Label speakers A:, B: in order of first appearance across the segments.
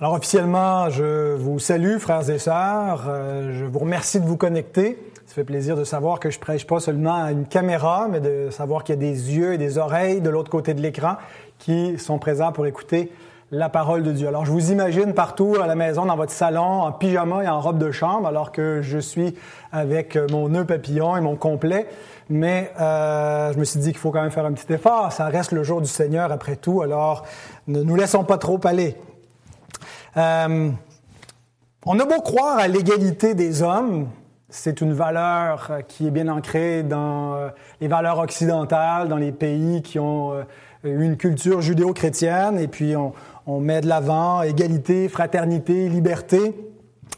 A: Alors officiellement, je vous salue, frères et sœurs. Euh, je vous remercie de vous connecter. Ça fait plaisir de savoir que je prêche pas seulement à une caméra, mais de savoir qu'il y a des yeux et des oreilles de l'autre côté de l'écran qui sont présents pour écouter la parole de Dieu. Alors je vous imagine partout à la maison, dans votre salon, en pyjama et en robe de chambre, alors que je suis avec mon nœud papillon et mon complet. Mais euh, je me suis dit qu'il faut quand même faire un petit effort. Ça reste le jour du Seigneur après tout, alors ne nous laissons pas trop aller. Euh, on a beau croire à l'égalité des hommes, c'est une valeur qui est bien ancrée dans euh, les valeurs occidentales, dans les pays qui ont euh, une culture judéo-chrétienne, et puis on, met de l'avant égalité, fraternité, liberté.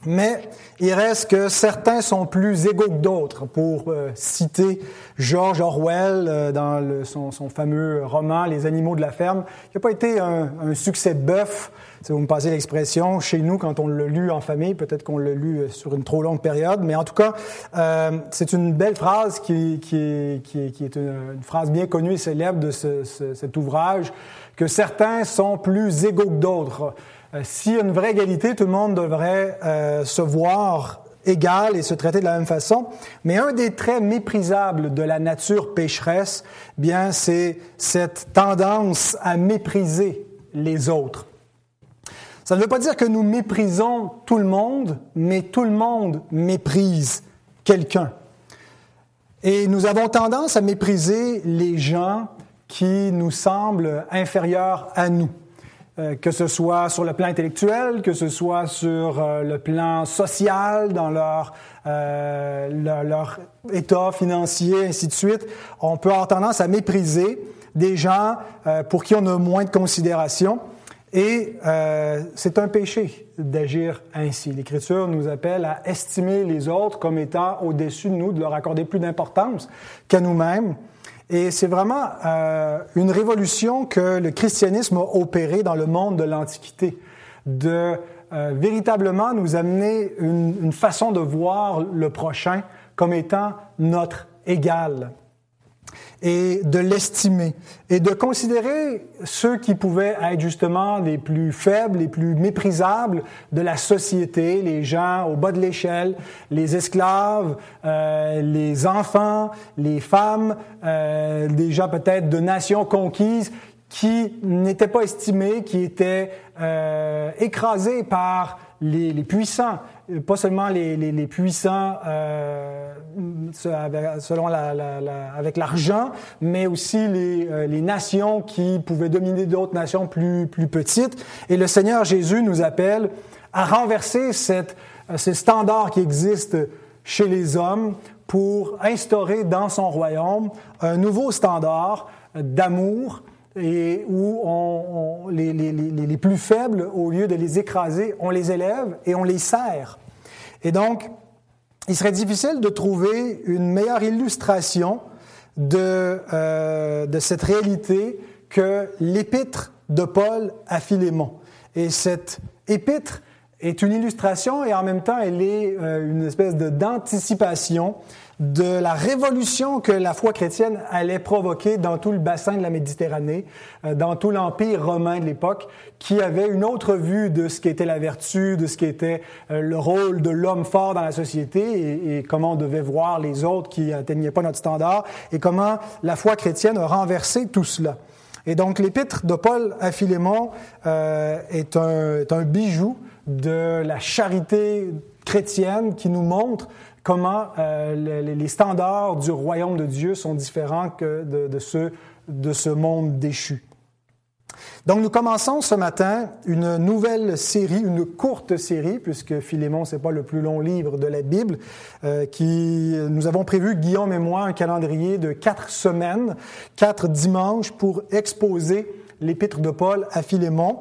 A: Mais il reste que certains sont plus égaux que d'autres. Pour euh, citer George Orwell euh, dans son, fameux roman Les animaux de la ferme, qui n'a pas été un, un succès bœuf, si vous me passez l'expression, chez nous quand on l'a lu en famille, peut-être qu'on l'a lu euh, sur une trop longue période, mais en tout cas, euh, c'est une belle phrase qui, est une, phrase bien connue et célèbre de ce, ce, cet ouvrage, que certains sont plus égaux que d'autres. Euh, S'il y a une vraie égalité, tout le monde devrait euh, se voir égal et se traiter de la même façon. Mais un des traits méprisables de la nature pécheresse, bien, c'est cette tendance à mépriser les autres. Ça ne veut pas dire que nous méprisons tout le monde, mais tout le monde méprise quelqu'un. Et nous avons tendance à mépriser les gens qui nous semblent inférieurs à nous. Euh, que ce soit sur le plan intellectuel, que ce soit sur euh, le plan social, dans leur, euh, leur, état financier, ainsi de suite, on peut avoir tendance à mépriser des gens pour qui on a moins de considération. Et euh, c'est un péché d'agir ainsi. L'Écriture nous appelle à estimer les autres comme étant au-dessus de nous, de leur accorder plus d'importance qu'à nous-mêmes. Et c'est vraiment euh, une révolution que le christianisme a opérée dans le monde de l'Antiquité, de euh, véritablement nous amener une, une, façon de voir le prochain comme étant notre égal et de l'estimer et de considérer ceux qui pouvaient être justement les plus faibles, les plus méprisables de la société, les gens au bas de l'échelle, les esclaves, euh, les enfants, les femmes, euh, des gens peut-être de nations conquises qui n'étaient pas estimés, qui étaient euh, écrasés par les, les, puissants, pas seulement les, puissants euh, selon la, la, la, avec l'argent, mais aussi les, euh, les nations qui pouvaient dominer d'autres nations plus, plus petites. Et le Seigneur Jésus nous appelle à renverser cette, ce standard qui existe chez les hommes pour instaurer dans son royaume un nouveau standard d'amour, et où on, les, plus faibles, au lieu de les écraser, on les élève et on les sert. Et donc, il serait difficile de trouver une meilleure illustration de, euh, cette réalité que l'épître de Paul à Philémon. Et cette épître est une illustration et en même temps elle est euh, une espèce d'anticipation de la révolution que la foi chrétienne allait provoquer dans tout le bassin de la Méditerranée, euh, dans tout l'empire romain de l'époque, qui avait une autre vue de ce qu'était la vertu, de ce qu'était euh, le rôle de l'homme fort dans la société et, comment on devait voir les autres qui n'atteignaient pas notre standard et comment la foi chrétienne a renversé tout cela. Et donc l'épître de Paul à Philémon euh, est un bijou de la charité chrétienne qui nous montre comment euh, les, standards du royaume de Dieu sont différents que de, ceux de ce monde déchu. Donc nous commençons ce matin une nouvelle série, une courte série, puisque Philémon, c'est pas le plus long livre de la Bible, euh, qui nous avons prévu, Guillaume et moi, un calendrier de quatre semaines, quatre dimanches pour exposer l'épître de Paul à Philémon.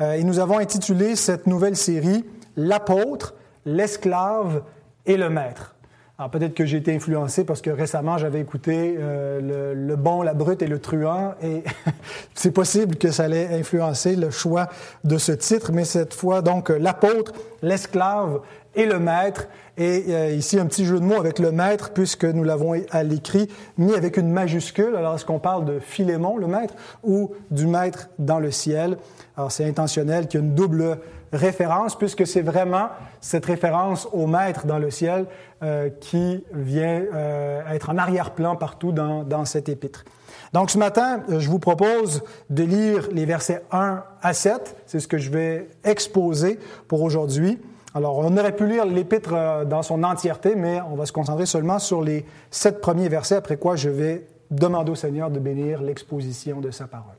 A: Euh, et nous avons intitulé cette nouvelle série L'apôtre, l'esclave et le maître. Alors peut-être que j'ai été influencé parce que récemment j'avais écouté euh, le, le, bon, la brute et le truand et c'est possible que ça allait influencer le choix de ce titre, mais cette fois donc l'apôtre, l'esclave et le maître. Et euh, ici, un petit jeu de mots avec le maître, puisque nous l'avons à l'écrit mis avec une majuscule. Alors, est-ce qu'on parle de Philémon, le maître, ou du maître dans le ciel? Alors, c'est intentionnel qu'il y ait une double référence, puisque c'est vraiment cette référence au maître dans le ciel euh, qui vient euh, être en arrière-plan partout dans, dans cet épître. Donc ce matin, je vous propose de lire les versets 1 à 7. C'est ce que je vais exposer pour aujourd'hui. Alors, on aurait pu lire l'épître euh, dans son entièreté, mais on va se concentrer seulement sur les sept premiers versets, après quoi je vais demander au Seigneur de bénir l'exposition de sa parole.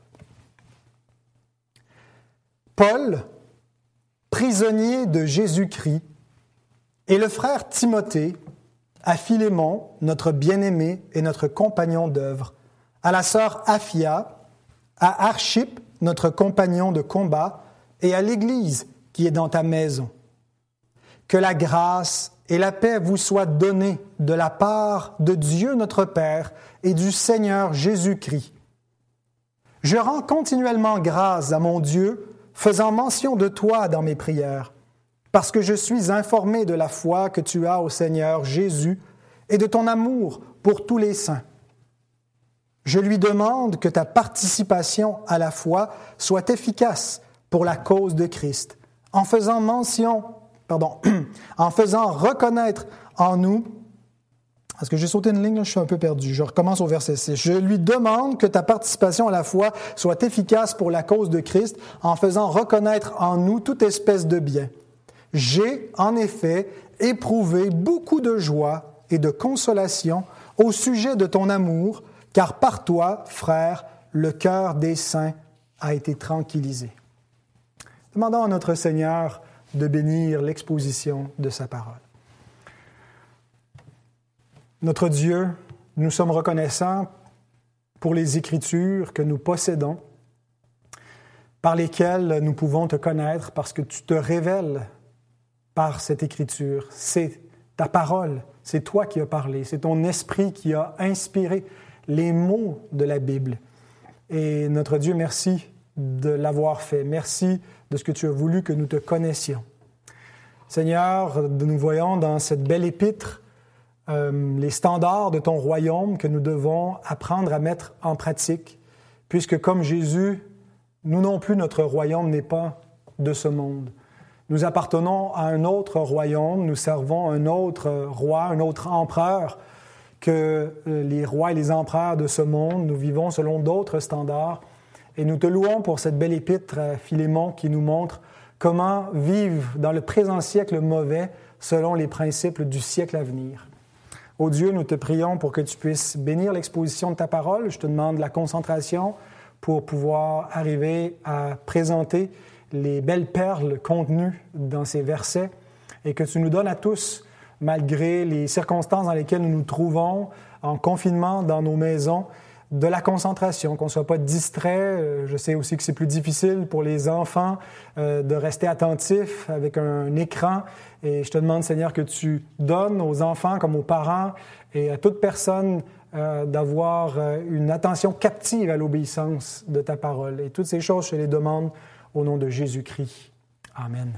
A: Paul, prisonnier de Jésus-Christ, et le frère Timothée, à Philémon, notre bien-aimé et notre compagnon d'œuvre, à la sœur Aphia, à Archip, notre compagnon de combat, et à l'Église qui est dans ta maison. Que la grâce et la paix vous soient données de la part de Dieu notre Père et du Seigneur Jésus-Christ. Je rends continuellement grâce à mon Dieu, faisant mention de toi dans mes prières, parce que je suis informé de la foi que tu as au Seigneur Jésus et de ton amour pour tous les saints. Je lui demande que ta participation à la foi soit efficace pour la cause de Christ, en faisant mention pardon, en faisant reconnaître en nous est-ce que j'ai sauté une ligne, je suis un peu perdu. Je recommence au verset 6. Je lui demande que ta participation à la foi soit efficace pour la cause de Christ en faisant reconnaître en nous toute espèce de bien. J'ai, en effet, éprouvé beaucoup de joie et de consolation au sujet de ton amour, car par toi, frère, le cœur des saints a été tranquillisé. Demandons à notre Seigneur de bénir l'exposition de sa parole. Notre Dieu, nous sommes reconnaissants pour les Écritures que nous possédons, par lesquelles nous pouvons te connaître parce que tu te révèles par cette Écriture. C'est ta parole, c'est toi qui as parlé, c'est ton esprit qui a inspiré les mots de la Bible. Et notre Dieu, merci de l'avoir fait. Merci de ce que tu as voulu que nous te connaissions. Seigneur, nous voyons dans cette belle épître euh, les standards de ton royaume que nous devons apprendre à mettre en pratique, puisque comme Jésus, nous non plus, notre royaume n'est pas de ce monde. Nous appartenons à un autre royaume, nous servons un autre roi, un autre empereur que euh, les rois et les empereurs de ce monde. Nous vivons selon d'autres standards. Et nous te louons pour cette belle épître, Philémon, qui nous montre comment vivre dans le présent siècle mauvais selon les principes du siècle à venir. Ô Dieu, nous te prions pour que tu puisses bénir l'exposition de ta parole. Je te demande la concentration pour pouvoir arriver à présenter les belles perles contenues dans ces versets et que tu nous donnes à tous, malgré les circonstances dans lesquelles nous nous trouvons, en confinement dans nos maisons, de la concentration, qu'on ne soit pas distrait. Euh, je sais aussi que c'est plus difficile pour les enfants euh, de rester attentifs avec un écran. Et je te demande, Seigneur, que tu donnes aux enfants comme aux parents et à toute personne euh, d'avoir une attention captive à l'obéissance de ta parole. Et toutes ces choses, je les demande au nom de Jésus-Christ. Amen.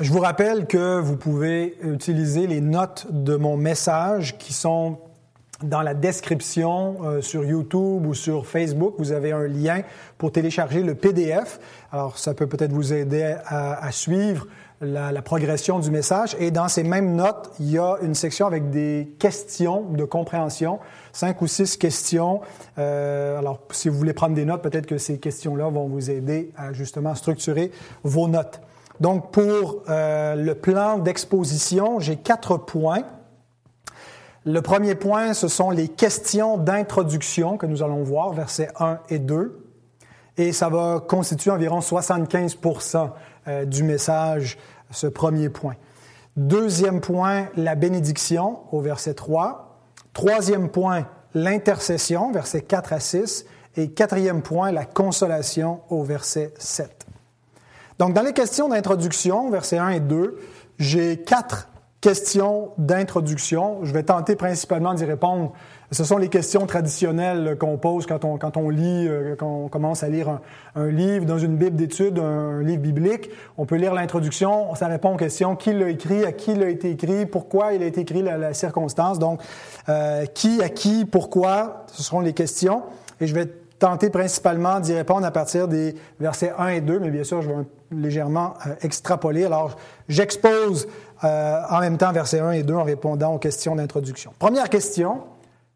A: Je vous rappelle que vous pouvez utiliser les notes de mon message qui sont dans la description euh, sur YouTube ou sur Facebook. Vous avez un lien pour télécharger le PDF. Alors, ça peut peut-être vous aider à, suivre la, la, progression du message. Et dans ces mêmes notes, il y a une section avec des questions de compréhension, cinq ou six questions. Euh, alors, si vous voulez prendre des notes, peut-être que ces questions-là vont vous aider à justement structurer vos notes. Donc, pour euh, le plan d'exposition, j'ai quatre points. Le premier point, ce sont les questions d'introduction que nous allons voir, versets 1 et 2. Et ça va constituer environ 75% euh, du message, ce premier point. Deuxième point, la bénédiction au verset 3. Troisième point, l'intercession, versets 4 à 6. Et quatrième point, la consolation au verset 7. Donc, dans les questions d'introduction, versets 1 et 2, j'ai quatre questions d'introduction. Je vais tenter principalement d'y répondre. Ce sont les questions traditionnelles qu'on pose quand on, quand on lit, euh, quand on commence à lire un, livre dans une Bible d'études, un, livre biblique. On peut lire l'introduction, ça répond aux questions qui l'a écrit, à qui il a été écrit, pourquoi il a été écrit, la, la circonstance. Donc, euh, qui, à qui, pourquoi, ce seront les questions. Et je vais tenter principalement d'y répondre à partir des versets 1 et 2, mais bien sûr, je vais légèrement euh, extrapoler. Alors, j'expose euh, en même temps versets 1 et 2 en répondant aux questions d'introduction. Première question,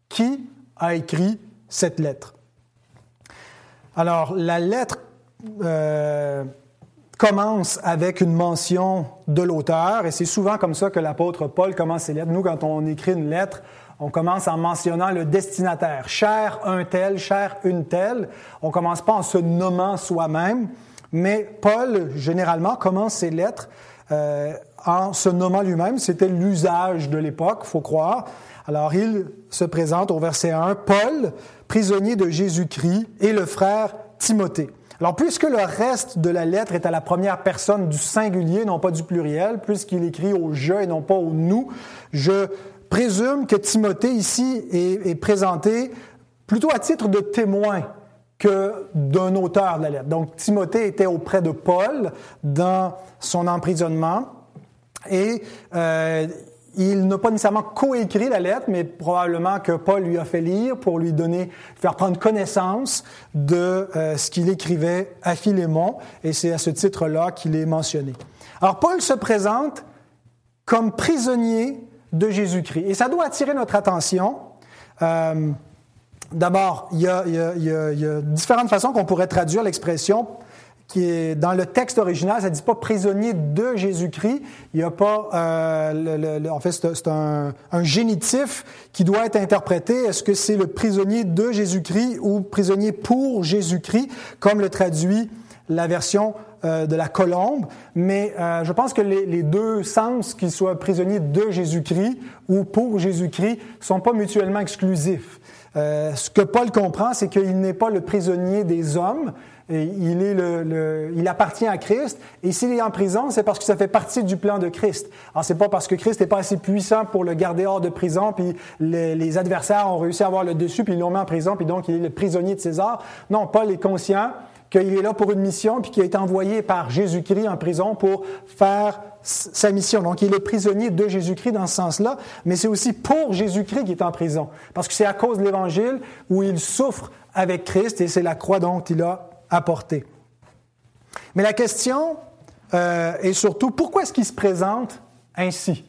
A: qui a écrit cette lettre? Alors, la lettre euh, commence avec une mention de l'auteur, et c'est souvent comme ça que l'apôtre Paul commence ses lettres. Nous, quand on écrit une lettre, on commence en mentionnant le destinataire. Cher un tel, cher une telle. On commence pas en se nommant soi-même, mais Paul, généralement, commence ses lettres euh, en se nommant lui-même. C'était l'usage de l'époque, faut croire. Alors, il se présente au verset 1, Paul, prisonnier de Jésus-Christ, et le frère Timothée. Alors, puisque le reste de la lettre est à la première personne du singulier, non pas du pluriel, puisqu'il écrit au je et non pas au nous, je présume que Timothée ici est, présenté plutôt à titre de témoin que d'un auteur de la lettre. Donc Timothée était auprès de Paul dans son emprisonnement et euh, il n'a pas nécessairement coécrit la lettre, mais probablement que Paul lui a fait lire pour lui donner, faire prendre connaissance de euh, ce qu'il écrivait à Philémon, et c'est à ce titre-là qu'il est mentionné. Alors Paul se présente comme prisonnier de Jésus-Christ. Et ça doit attirer notre attention. Euh, D'abord, il, y, a, différentes façons qu'on pourrait traduire l'expression qui est dans le texte original, ça ne dit pas prisonnier de Jésus-Christ. Il n'y a pas, euh, en fait, c'est un, un, génitif qui doit être interprété. Est-ce que c'est le prisonnier de Jésus-Christ ou prisonnier pour Jésus-Christ, comme le traduit la version euh, de la colombe, mais euh, je pense que les, deux sens, qu'ils soient prisonniers de Jésus-Christ ou pour Jésus-Christ, sont pas mutuellement exclusifs. Euh, ce que Paul comprend, c'est qu'il n'est pas le prisonnier des hommes, il, est le, il appartient à Christ. Et s'il est en prison, c'est parce que ça fait partie du plan de Christ. Alors, c'est pas parce que Christ n'est pas assez puissant pour le garder hors de prison, puis les, les, adversaires ont réussi à avoir le dessus, puis ils l'ont mis en prison, puis donc il est le prisonnier de César. Non, Paul est conscient qu'il est là pour une mission, puis qu'il été envoyé par Jésus-Christ en prison pour faire sa mission. Donc, il est prisonnier de Jésus-Christ dans ce sens-là, mais c'est aussi pour Jésus-Christ qu'il est en prison, parce que c'est à cause de l'Évangile où il souffre avec Christ, et c'est la croix dont il a apporté. Mais la question euh, est surtout, pourquoi est-ce qu'il se présente ainsi?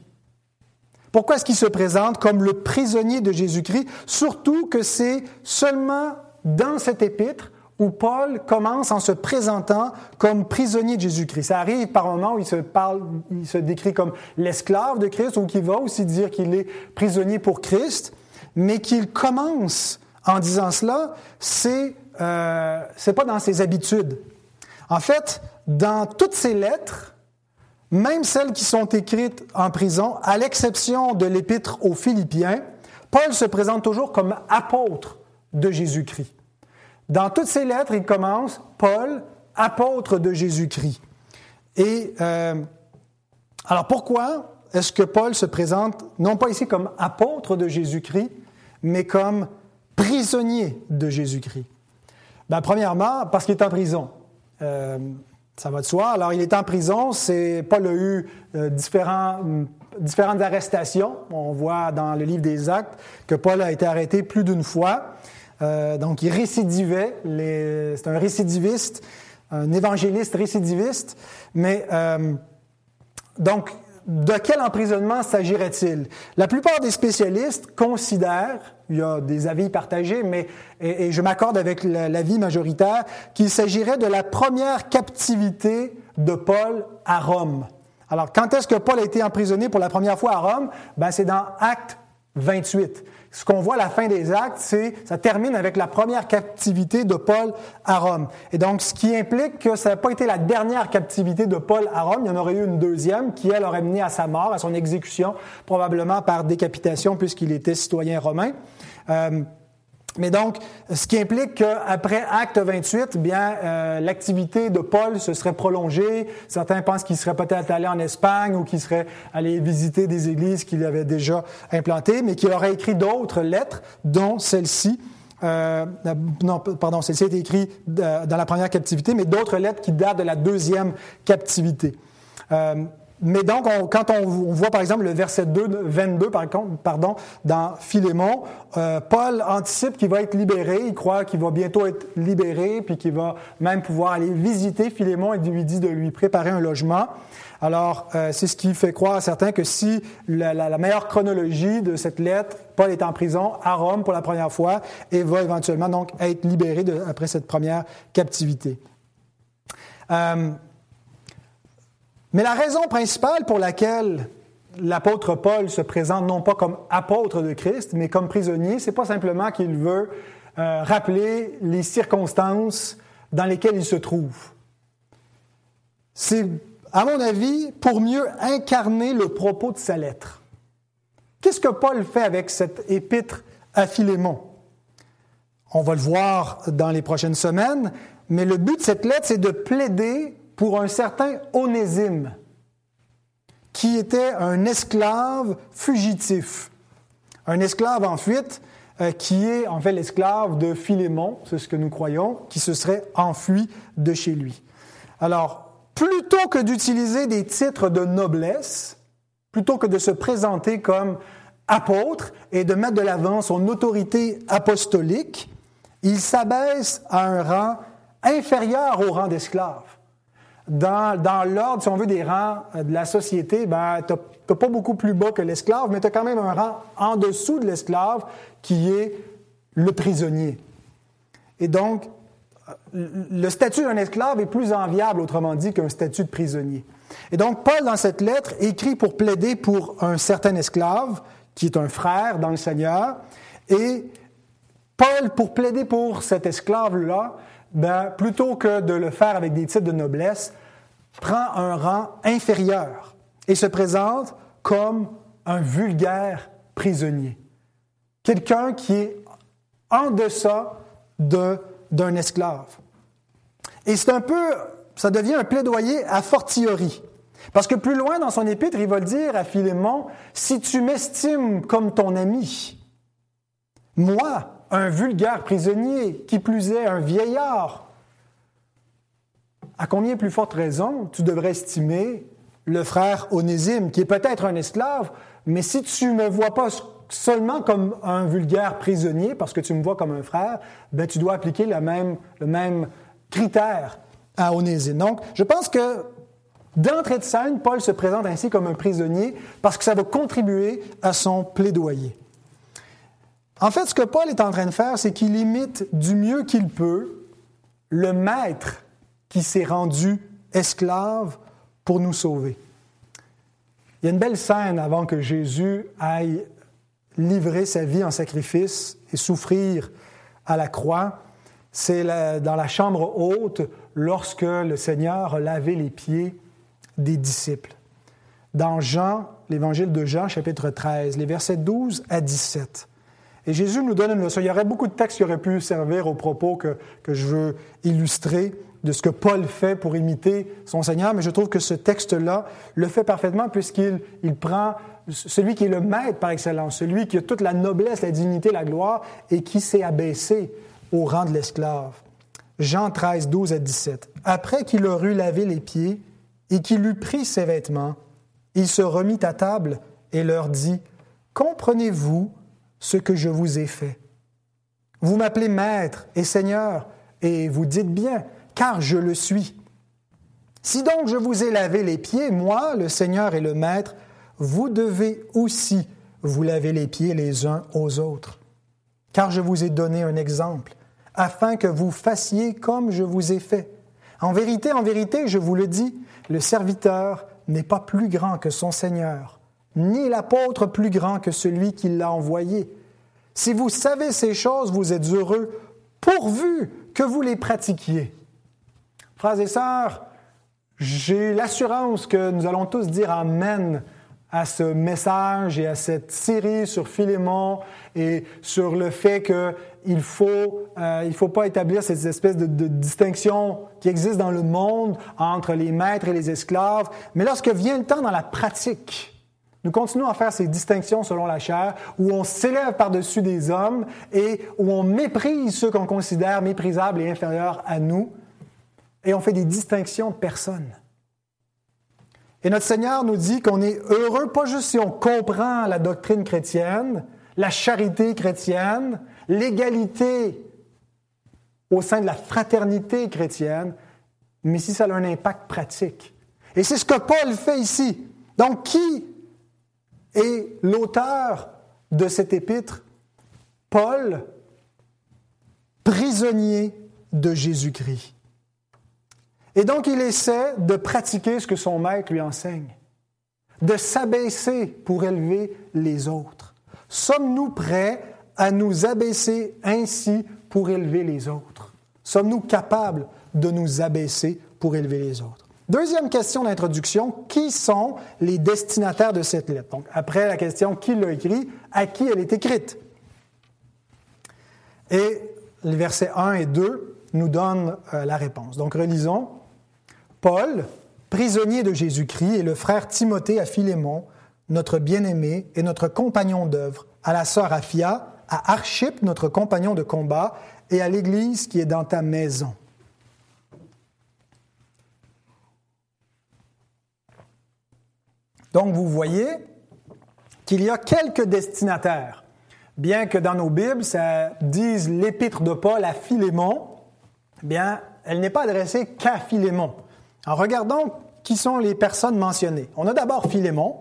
A: Pourquoi est-ce qu'il se présente comme le prisonnier de Jésus-Christ, surtout que c'est seulement dans cet épître où Paul commence en se présentant comme prisonnier de Jésus-Christ. Ça arrive par moment où il se parle, il se décrit comme l'esclave de Christ, ou qu'il va aussi dire qu'il est prisonnier pour Christ, mais qu'il commence en disant cela, c'est euh, c'est pas dans ses habitudes. En fait, dans toutes ses lettres, même celles qui sont écrites en prison, à l'exception de l'épître aux Philippiens, Paul se présente toujours comme apôtre de Jésus-Christ. Dans toutes ses lettres, il commence Paul, apôtre de Jésus-Christ. Et euh, alors pourquoi est-ce que Paul se présente non pas ici comme apôtre de Jésus-Christ, mais comme prisonnier de Jésus-Christ? Ben, Premièrement, parce qu'il est en prison. Euh, ça va de soi. Alors, il est en prison. C'est Paul a eu euh, différents, différentes arrestations. On voit dans le livre des Actes que Paul a été arrêté plus d'une fois. Euh, donc, il récidivait. C'est un récidiviste, un évangéliste récidiviste. Mais euh, donc, de quel emprisonnement s'agirait-il? La plupart des spécialistes considèrent, il y a des avis partagés, mais et, je m'accorde avec l'avis majoritaire, qu'il s'agirait de la première captivité de Paul à Rome. Alors, quand est-ce que Paul a été emprisonné pour la première fois à Rome? Ben, c'est dans Acte 28 ce qu'on voit à la fin des actes, c'est ça termine avec la première captivité de Paul à Rome. Et donc, ce qui implique que ça n'a pas été la dernière captivité de Paul à Rome, il y en aurait eu une deuxième qui, elle, aurait mené à sa mort, à son exécution, probablement par décapitation puisqu'il était citoyen romain. Euh, Mais donc, ce qui implique qu'après Acte 28, bien, euh, l'activité de Paul se serait prolongée. Certains pensent qu'il serait peut-être allé en Espagne ou qu'il serait allé visiter des églises qu'il avait déjà implantées, mais qu'il aurait écrit d'autres lettres, dont celle-ci. Euh, non, pardon, celle-ci a été écrite dans la première captivité, mais d'autres lettres qui datent de la deuxième captivité. Euh, mais donc, quand on, voit par exemple le verset 2, 22, par contre, pardon, dans Philémon, euh, Paul anticipe qu'il va être libéré, il croit qu'il va bientôt être libéré, puis qu'il va même pouvoir aller visiter Philémon et lui dit de lui préparer un logement. Alors, euh, c'est ce qui fait croire à certains que si la, meilleure chronologie de cette lettre, Paul est en prison à Rome pour la première fois et va éventuellement donc être libéré après cette première captivité. Euh, mais la raison principale pour laquelle l'apôtre Paul se présente non pas comme apôtre de Christ, mais comme prisonnier, c'est pas simplement qu'il veut euh, rappeler les circonstances dans lesquelles il se trouve. C'est, à mon avis, pour mieux incarner le propos de sa lettre. Qu'est-ce que Paul fait avec cette épître à Philémon? On va le voir dans les prochaines semaines, mais le but de cette lettre, c'est de plaider pour un certain Onésime, qui était un esclave fugitif, un esclave en fuite euh, qui est en fait l'esclave de Philémon, c'est ce que nous croyons, qui se serait enfui de chez lui. Alors, plutôt que d'utiliser des titres de noblesse, plutôt que de se présenter comme apôtre et de mettre de l'avant son autorité apostolique, il s'abaisse à un rang inférieur au rang d'esclave dans, l'ordre, si on veut, des rangs euh, de la société, ben, tu n'as pas beaucoup plus bas que l'esclave, mais tu as quand même un rang en dessous de l'esclave qui est le prisonnier. Et donc, euh, le statut d'un esclave est plus enviable, autrement dit, qu'un statut de prisonnier. Et donc, Paul, dans cette lettre, écrit pour plaider pour un certain esclave, qui est un frère dans le Seigneur, et Paul, pour plaider pour cet esclave-là, ben, plutôt que de le faire avec des titres de noblesse, prend un rang inférieur et se présente comme un vulgaire prisonnier. Quelqu'un qui est en deçà d'un esclave. Et c'est un peu, ça devient un plaidoyer a fortiori. Parce que plus loin dans son épître, il va dire à Philémon, si tu m'estimes comme ton ami, moi, un vulgaire prisonnier, qui plus est un vieillard, à combien plus forte raison tu devrais estimer le frère Onésime, qui est peut-être un esclave, mais si tu ne me vois pas seulement comme un vulgaire prisonnier, parce que tu me vois comme un frère, ben tu dois appliquer le même, le même critère à Onésime. Donc, je pense que d'entrée de scène, Paul se présente ainsi comme un prisonnier parce que ça va contribuer à son plaidoyer. En fait, ce que Paul est en train de faire, c'est qu'il imite du mieux qu'il peut le maître qui s'est rendu esclave pour nous sauver. Il y a une belle scène avant que Jésus aille livrer sa vie en sacrifice et souffrir à la croix. C'est dans la chambre haute lorsque le Seigneur a lavé les pieds des disciples. Dans Jean, l'évangile de Jean, chapitre 13, les versets 12 à 17. Et Jésus nous donne une leçon. Il y aurait beaucoup de textes qui auraient pu servir aux propos que, que je veux illustrer de ce que Paul fait pour imiter son Seigneur, mais je trouve que ce texte-là le fait parfaitement puisqu'il il prend celui qui est le maître par excellence, celui qui a toute la noblesse, la dignité, la gloire et qui s'est abaissé au rang de l'esclave. Jean 13, 12 à 17. Après qu'il leur eut lavé les pieds et qu'il eut pris ses vêtements, il se remit à table et leur dit, Comprenez-vous ce que je vous ai fait? Vous m'appelez Maître et Seigneur, et vous dites bien, car je le suis. Si donc je vous ai lavé les pieds, moi, le Seigneur et le Maître, vous devez aussi vous laver les pieds les uns aux autres. Car je vous ai donné un exemple, afin que vous fassiez comme je vous ai fait. En vérité, en vérité, je vous le dis, le serviteur n'est pas plus grand que son Seigneur ni l'apôtre plus grand que celui qui l'a envoyé. Si vous savez ces choses, vous êtes heureux, pourvu que vous les pratiquiez. Frères et sœurs, j'ai l'assurance que nous allons tous dire Amen à ce message et à cette série sur Philémon et sur le fait qu'il faut, euh, faut pas établir cette espèce de, de, distinction qui existe dans le monde entre les maîtres et les esclaves. Mais lorsque vient le temps dans la pratique, nous continuons à faire ces distinctions selon la chair, où on s'élève par-dessus des hommes et où on méprise ceux qu'on considère méprisables et inférieurs à nous, et on fait des distinctions de personnes. Et notre Seigneur nous dit qu'on est heureux, pas juste si on comprend la doctrine chrétienne, la charité chrétienne, l'égalité au sein de la fraternité chrétienne, mais si ça a un impact pratique. Et c'est ce que Paul fait ici. Donc, qui est l'auteur de cet épître? Paul, prisonnier de Jésus-Christ. Et donc, il essaie de pratiquer ce que son maître lui enseigne, de s'abaisser pour élever les autres. Sommes-nous prêts à nous abaisser ainsi pour élever les autres? Sommes-nous capables de nous abaisser pour élever les autres? Deuxième question d'introduction, qui sont les destinataires de cette lettre? Donc, après la question qui l'a écrit, à qui elle est écrite? Et les versets 1 et 2 nous donnent euh, la réponse. Donc, relisons. Paul, prisonnier de Jésus-Christ, et le frère Timothée à Philémon, notre bien-aimé et notre compagnon d'œuvre, à la sœur Aphia, à Archip, notre compagnon de combat, et à l'Église qui est dans ta maison. Donc vous voyez qu'il y a quelques destinataires. Bien que dans nos Bibles, ça dise l'épître de Paul à Philémon, bien, elle n'est pas adressée qu'à Philémon. En regardons qui sont les personnes mentionnées. On a d'abord Philémon,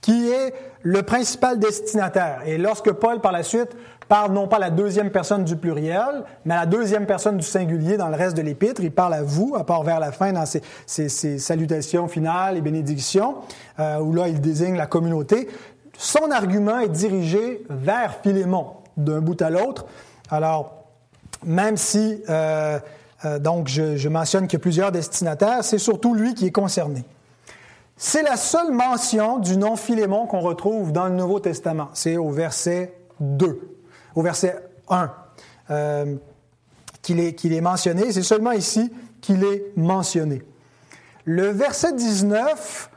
A: qui est le principal destinataire. Et lorsque Paul, par la suite, parle non pas la deuxième personne du pluriel, mais la deuxième personne du singulier dans le reste de l'épître, il parle à vous, à part vers la fin dans ses, salutations finales et bénédictions, euh, où là, il désigne la communauté. Son argument est dirigé vers Philémon, d'un bout à l'autre. Alors, même si... Euh, euh, donc, je, mentionne qu'il y a plusieurs destinataires, c'est surtout lui qui est concerné. C'est la seule mention du nom Philémon qu'on retrouve dans le Nouveau Testament. C'est au verset 2, au verset 1 euh, qu'il est, mentionné. C'est seulement ici qu'il est mentionné. Le verset 19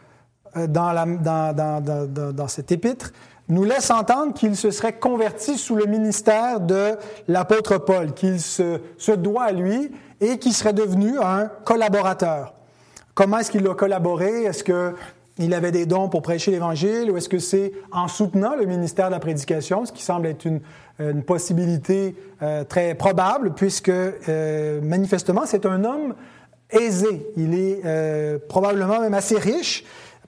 A: euh, dans, dans cet épître nous laisse entendre qu'il se serait converti sous le ministère de l'apôtre Paul, qu'il se, doit à lui et qu'il serait devenu un collaborateur. Comment est-ce qu'il a collaboré? Est-ce qu'il avait des dons pour prêcher l'Évangile ou est-ce que c'est en soutenant le ministère de la prédication, ce qui semble être une, une possibilité euh, très probable, puisque euh, manifestement c'est un homme aisé. Il est euh, probablement même assez riche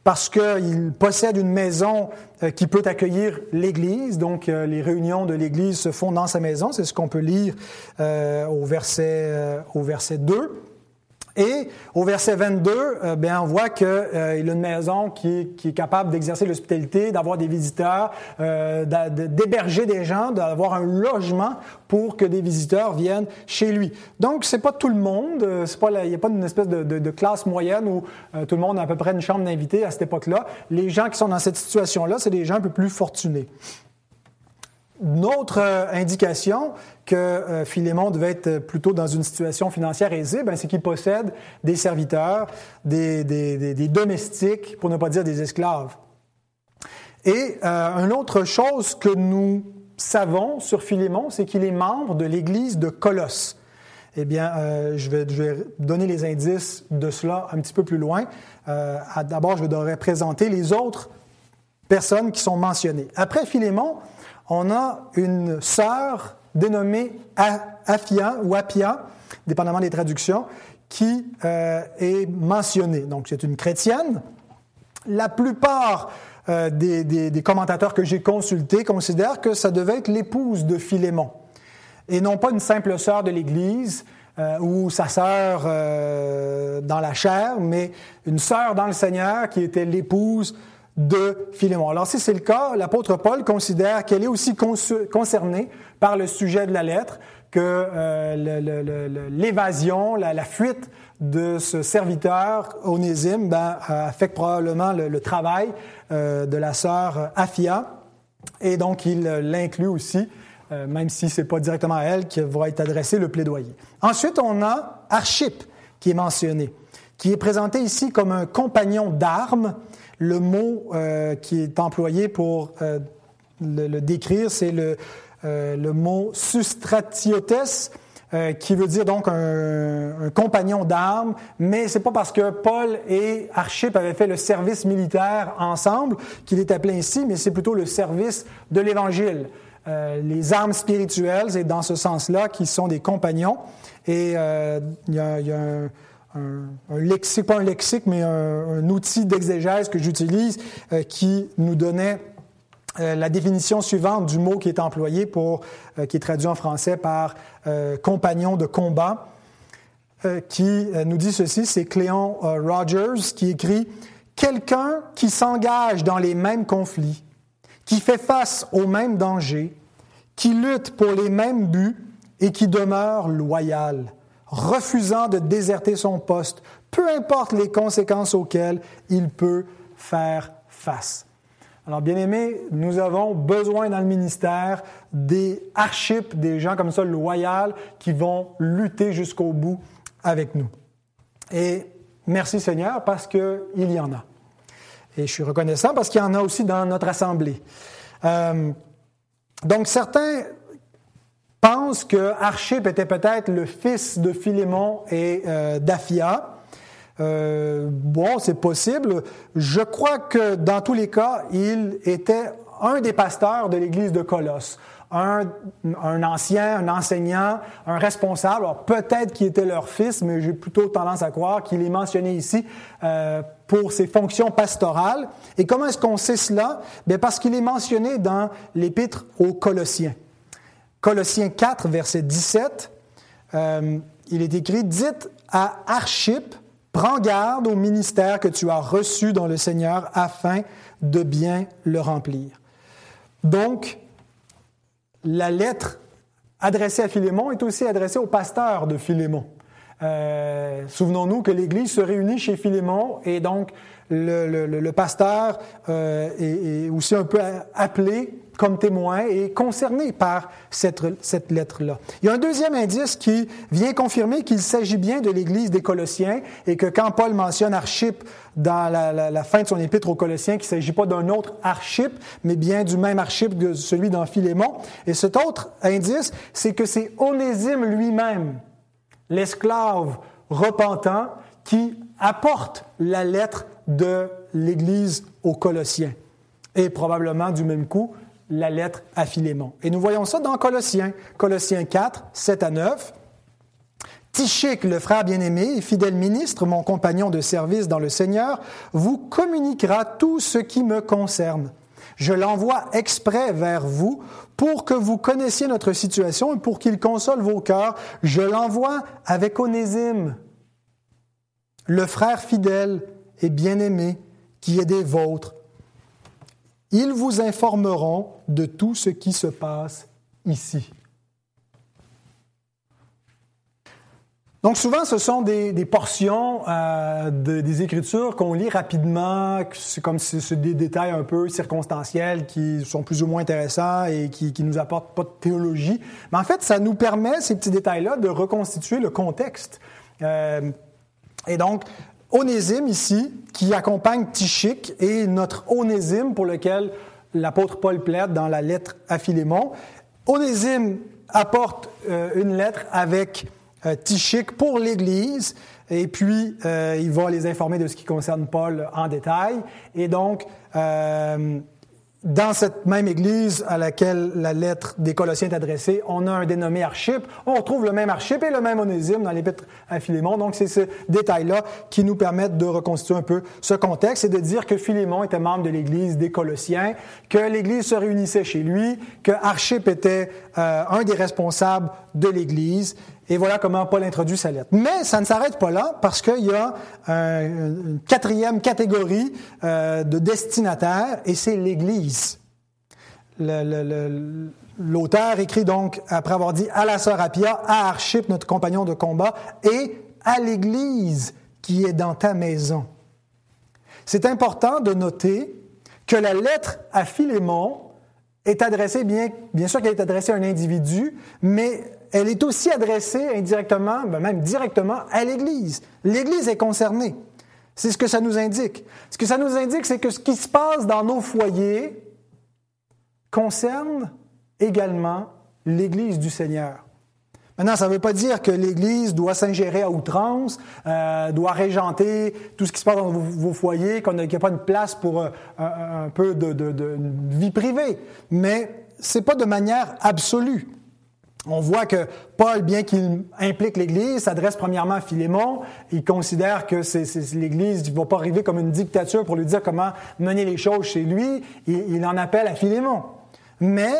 A: parce qu'il possède une maison euh, qui peut accueillir l'Église. Donc, euh, les réunions de l'Église se font dans sa maison. C'est ce qu'on peut lire euh, au, verset, au verset 2. Et au verset 22, euh, bien, on voit qu'il euh, a une maison qui, est capable d'exercer l'hospitalité, d'avoir des visiteurs, euh, d'héberger des gens, d'avoir un logement pour que des visiteurs viennent chez lui. Donc, c'est pas tout le monde, pas, il n'y a pas une espèce de, de, de classe moyenne où tout le monde a à peu près une chambre d'invité à cette époque-là. Les gens qui sont dans cette situation-là, c'est des gens un peu plus fortunés. Une autre euh, indication que euh, Philémon devait être plutôt dans une situation financière aisée, ben, c'est qu'il possède des serviteurs, des, domestiques, pour ne pas dire des esclaves. Et euh, une autre chose que nous savons sur Philémon, c'est qu'il est membre de l'Église de Colosse. Eh bien, je, vais, je, vais, donner les indices de cela un petit peu plus loin. D'abord, je devrais présenter les autres personnes qui sont mentionnées. Après Philémon, on a une sœur dénommée Afia ou Apia, dépendamment des traductions, qui euh, est mentionnée. Donc, c'est une chrétienne. La plupart euh, des, commentateurs que j'ai consultés considèrent que ça devait être l'épouse de Philémon, et non pas une simple sœur de l'Église euh, ou sa sœur dans la chair, mais une sœur dans le Seigneur qui était l'épouse de Philémon. Alors si c'est le cas, l'apôtre Paul considère qu'elle est aussi concernée par le sujet de la lettre, que euh, l'évasion, la, fuite de ce serviteur Onésime ben, affecte probablement le, travail euh, de la sœur Afia. Et donc, il l'inclut aussi, euh, même si ce n'est pas directement à elle qui va être adressé le plaidoyer. Ensuite, on a Archip qui est mentionné, qui est présenté ici comme un compagnon d'armes. Le mot qui est employé pour le, décrire, c'est le, le mot sustratiotes, euh, qui veut dire donc un, compagnon d'armes, mais c'est pas parce que Paul et Archip avaient fait le service militaire ensemble qu'il est appelé ainsi, mais c'est plutôt le service de l'Évangile. Euh, les armes spirituelles, c'est dans ce sens-là qu'ils sont des compagnons. Et euh, il y a, un, un, lexique, pas un lexique, mais un, outil d'exégèse que j'utilise qui nous donnait euh, la définition suivante du mot qui est employé pour, euh, qui est traduit en français par euh, compagnon de combat, qui nous dit ceci, c'est Cléon Rogers qui écrit Quelqu'un qui s'engage dans les mêmes conflits, qui fait face aux mêmes dangers, qui lutte pour les mêmes buts et qui demeure loyal, refusant de déserter son poste, peu importe les conséquences auxquelles il peut faire face. Alors, bien aimé, nous avons besoin dans le ministère des archipes, des gens comme ça, loyaux, qui vont lutter jusqu'au bout avec nous. Et merci Seigneur parce qu'il y en a. Et je suis reconnaissant parce qu'il y en a aussi dans notre assemblée. Euh, donc, certains pensent que Archip était peut-être le fils de Philémon et euh, d'Aphia. Euh, bon, c'est possible. Je crois que dans tous les cas, il était un des pasteurs de l'église de Colosse. Un, ancien, un enseignant, un responsable. Alors peut-être qu'il était leur fils, mais j'ai plutôt tendance à croire qu'il est mentionné ici euh, pour ses fonctions pastorales. Et comment est-ce qu'on sait cela? Bien parce qu'il est mentionné dans l'épître aux Colossiens. Colossiens 4, verset 17, euh, il est écrit Dites à Archip, Prends garde au ministère que tu as reçu dans le Seigneur afin de bien le remplir. Donc, la lettre adressée à Philémon est aussi adressée au pasteur de Philémon. Euh, souvenons-nous que l'Église se réunit chez Philémon et donc le, pasteur euh, est, aussi un peu appelé comme témoin et concerné par cette, cette lettre-là. Il y a un deuxième indice qui vient confirmer qu'il s'agit bien de l'Église des Colossiens et que quand Paul mentionne Archip dans la, fin de son épître aux Colossiens, qu'il ne s'agit pas d'un autre Archip, mais bien du même Archip que celui dans Philémon. Et cet autre indice, c'est que c'est Onésime lui-même, l'esclave repentant, qui apporte la lettre de l'Église aux Colossiens. Et probablement du même coup, la lettre à Philémon. Et nous voyons ça dans Colossiens, Colossiens 4, 7 à 9. Tichic, le frère bien-aimé fidèle ministre, mon compagnon de service dans le Seigneur, vous communiquera tout ce qui me concerne. Je l'envoie exprès vers vous pour que vous connaissiez notre situation et pour qu'il console vos cœurs. Je l'envoie avec Onésime, le frère fidèle et bien-aimé qui est des vôtres. Ils vous informeront de tout ce qui se passe ici. Donc souvent, ce sont des, portions euh, des Écritures qu'on lit rapidement, c'est comme si c'est des détails un peu circonstanciels qui sont plus ou moins intéressants et qui, qui nous apportent pas de théologie. Mais en fait, ça nous permet, ces petits détails-là, de reconstituer le contexte. Euh, et donc, Onésime ici, qui accompagne Tichic, et notre Onésime pour lequel l'apôtre Paul plaide dans la lettre à Philémon. Onésime apporte euh, une lettre avec euh, Tichic pour l'Église, et puis euh, il va les informer de ce qui concerne Paul en détail. Et donc, dans cette même église à laquelle la lettre des Colossiens est adressée, on a un dénommé Archip. On retrouve le même Archip et le même Onésime dans l'épître à Philémon. Donc, c'est ce détail-là qui nous permet de reconstituer un peu ce contexte et de dire que Philémon était membre de l'église des Colossiens, que l'église se réunissait chez lui, que Archip était euh, un des responsables de l'église et voilà comment Paul introduit sa lettre. Mais ça ne s'arrête pas là parce qu'il y a une quatrième catégorie euh, de destinataires et c'est l'Église. l'auteur écrit donc, après avoir dit à la sœur Appia, à Archip, notre compagnon de combat, et à l'Église qui est dans ta maison. C'est important de noter que la lettre à Philémon est adressée, bien, bien sûr qu'elle est adressée à un individu, mais elle est aussi adressée indirectement, ben même directement, à l'Église. L'Église est concernée. C'est ce que ça nous indique. Ce que ça nous indique, c'est que ce qui se passe dans nos foyers concerne également l'Église du Seigneur. Maintenant, ça ne veut pas dire que l'Église doit s'ingérer à outrance, euh, doit régenter tout ce qui se passe dans vos, foyers, qu'il n'y a pas de place pour euh, un, peu de, vie privée. Mais ce n'est pas de manière absolue. On voit que Paul, bien qu'il implique l'Église, s'adresse premièrement à Philémon. Il considère que l'Église ne va pas arriver comme une dictature pour lui dire comment mener les choses chez lui. il en appelle à Philémon. Mais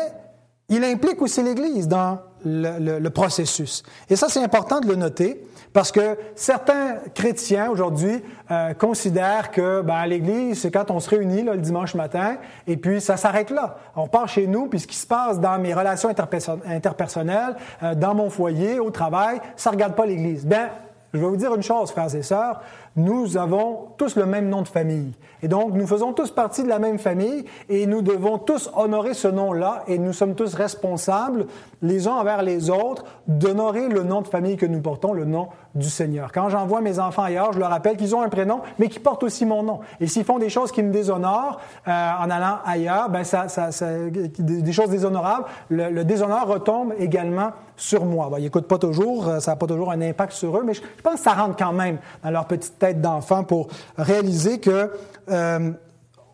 A: il implique aussi l'Église dans le, processus. Et ça, c'est important de le noter parce que certains chrétiens aujourd'hui euh, considèrent que ben, l'Église, c'est quand on se réunit le dimanche matin et puis ça s'arrête là. On part chez nous, puis ce qui se passe dans mes relations interpersonnelles, euh, dans mon foyer, au travail, ça ne regarde pas l'Église. Bien, je vais vous dire une chose, frères et sœurs, nous avons tous le même nom de famille. Et donc, nous faisons tous partie de la même famille et nous devons tous honorer ce nom-là et nous sommes tous responsables, les uns envers les autres, d'honorer le nom de famille que nous portons, le nom du Seigneur. Quand j'envoie mes enfants ailleurs, je leur rappelle qu'ils ont un prénom, mais qui portent aussi mon nom. Et s'ils font des choses qui me déshonorent euh, en allant ailleurs, ben ça, ça, ça, des choses déshonorables, le, déshonneur retombe également sur moi. Ben, ils n'écoutent pas toujours, euh, ça n'a pas toujours un impact sur eux, mais je, je pense que ça rentre quand même dans leur petite tête d'enfants pour réaliser que euh,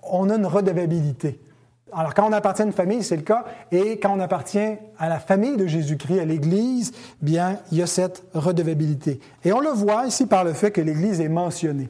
A: on a une redevabilité. Alors, quand on appartient à une famille, c'est le cas, et quand on appartient à la famille de Jésus-Christ, à l'Église, bien, il y a cette redevabilité. Et on le voit ici par le fait que l'Église est mentionnée.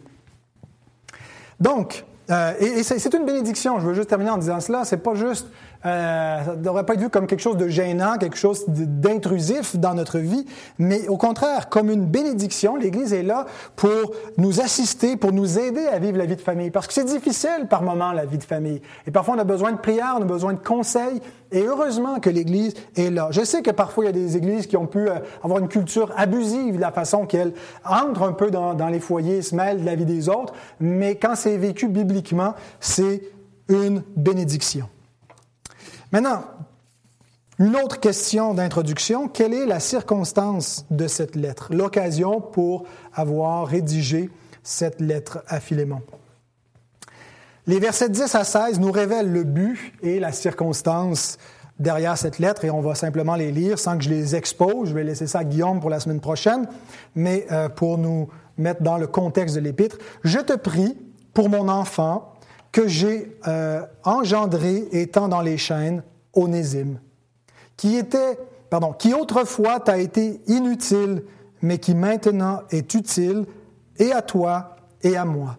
A: Donc, euh, et, c'est une bénédiction. Je veux juste terminer en disant cela. C'est pas juste euh, ça ne devrait pas être vu comme quelque chose de gênant, quelque chose d'intrusif dans notre vie, mais au contraire, comme une bénédiction. L'Église est là pour nous assister, pour nous aider à vivre la vie de famille. Parce que c'est difficile par moments, la vie de famille. Et parfois, on a besoin de prières, on a besoin de conseils. Et heureusement que l'Église est là. Je sais que parfois, il y a des églises qui ont pu euh, avoir une culture abusive de la façon qu'elles entrent un peu dans, dans les foyers, se mêlent de la vie des autres. Mais quand c'est vécu bibliquement, c'est une bénédiction. Maintenant, une autre question d'introduction, quelle est la circonstance de cette lettre, l'occasion pour avoir rédigé cette lettre à Philémon? Les versets 10 à 16 nous révèlent le but et la circonstance derrière cette lettre et on va simplement les lire sans que je les expose. Je vais laisser ça à Guillaume pour la semaine prochaine, mais euh, pour nous mettre dans le contexte de l'épître. Je te prie pour mon enfant que j'ai euh, engendré étant dans les chaînes, Onésime, qui était, pardon, qui autrefois t'a été inutile, mais qui maintenant est utile, et à toi et à moi.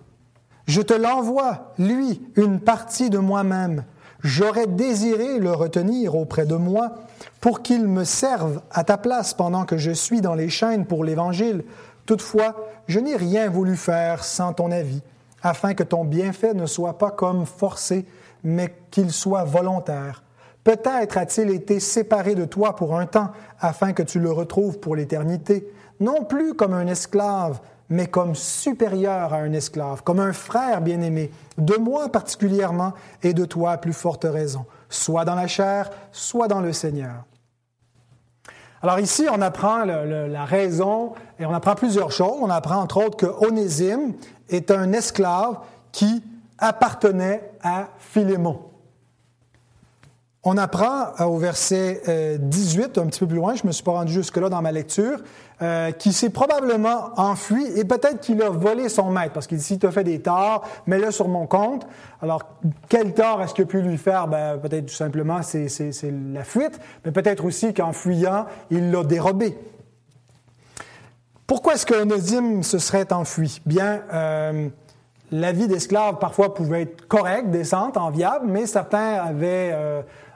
A: Je te l'envoie, lui, une partie de moi-même. J'aurais désiré le retenir auprès de moi pour qu'il me serve à ta place pendant que je suis dans les chaînes pour l'Évangile. Toutefois, je n'ai rien voulu faire sans ton avis afin que ton bienfait ne soit pas comme forcé, mais qu'il soit volontaire. Peut-être a-t-il été séparé de toi pour un temps, afin que tu le retrouves pour l'éternité, non plus comme un esclave, mais comme supérieur à un esclave, comme un frère bien-aimé, de moi particulièrement et de toi à plus forte raison, soit dans la chair, soit dans le Seigneur. Alors ici, on apprend la raison et on apprend plusieurs choses. On apprend entre autres que Onésime est un esclave qui appartenait à Philémon. On apprend euh, au verset 18, euh, un petit peu plus loin, je ne me suis pas rendu jusque-là dans ma lecture, euh, qu'il s'est probablement enfui et peut-être qu'il a volé son maître, parce qu'il dit, si tu as fait des torts, mets-le sur mon compte. Alors, quel tort est-ce qu'il a pu lui faire? Ben, peut-être tout simplement, c'est la fuite, mais peut-être aussi qu'en fuyant, il l'a dérobé. Pourquoi est-ce qu'Onésime se serait enfui? Bien, euh, la vie d'esclave parfois pouvait être correcte, décente, enviable, mais certains avaient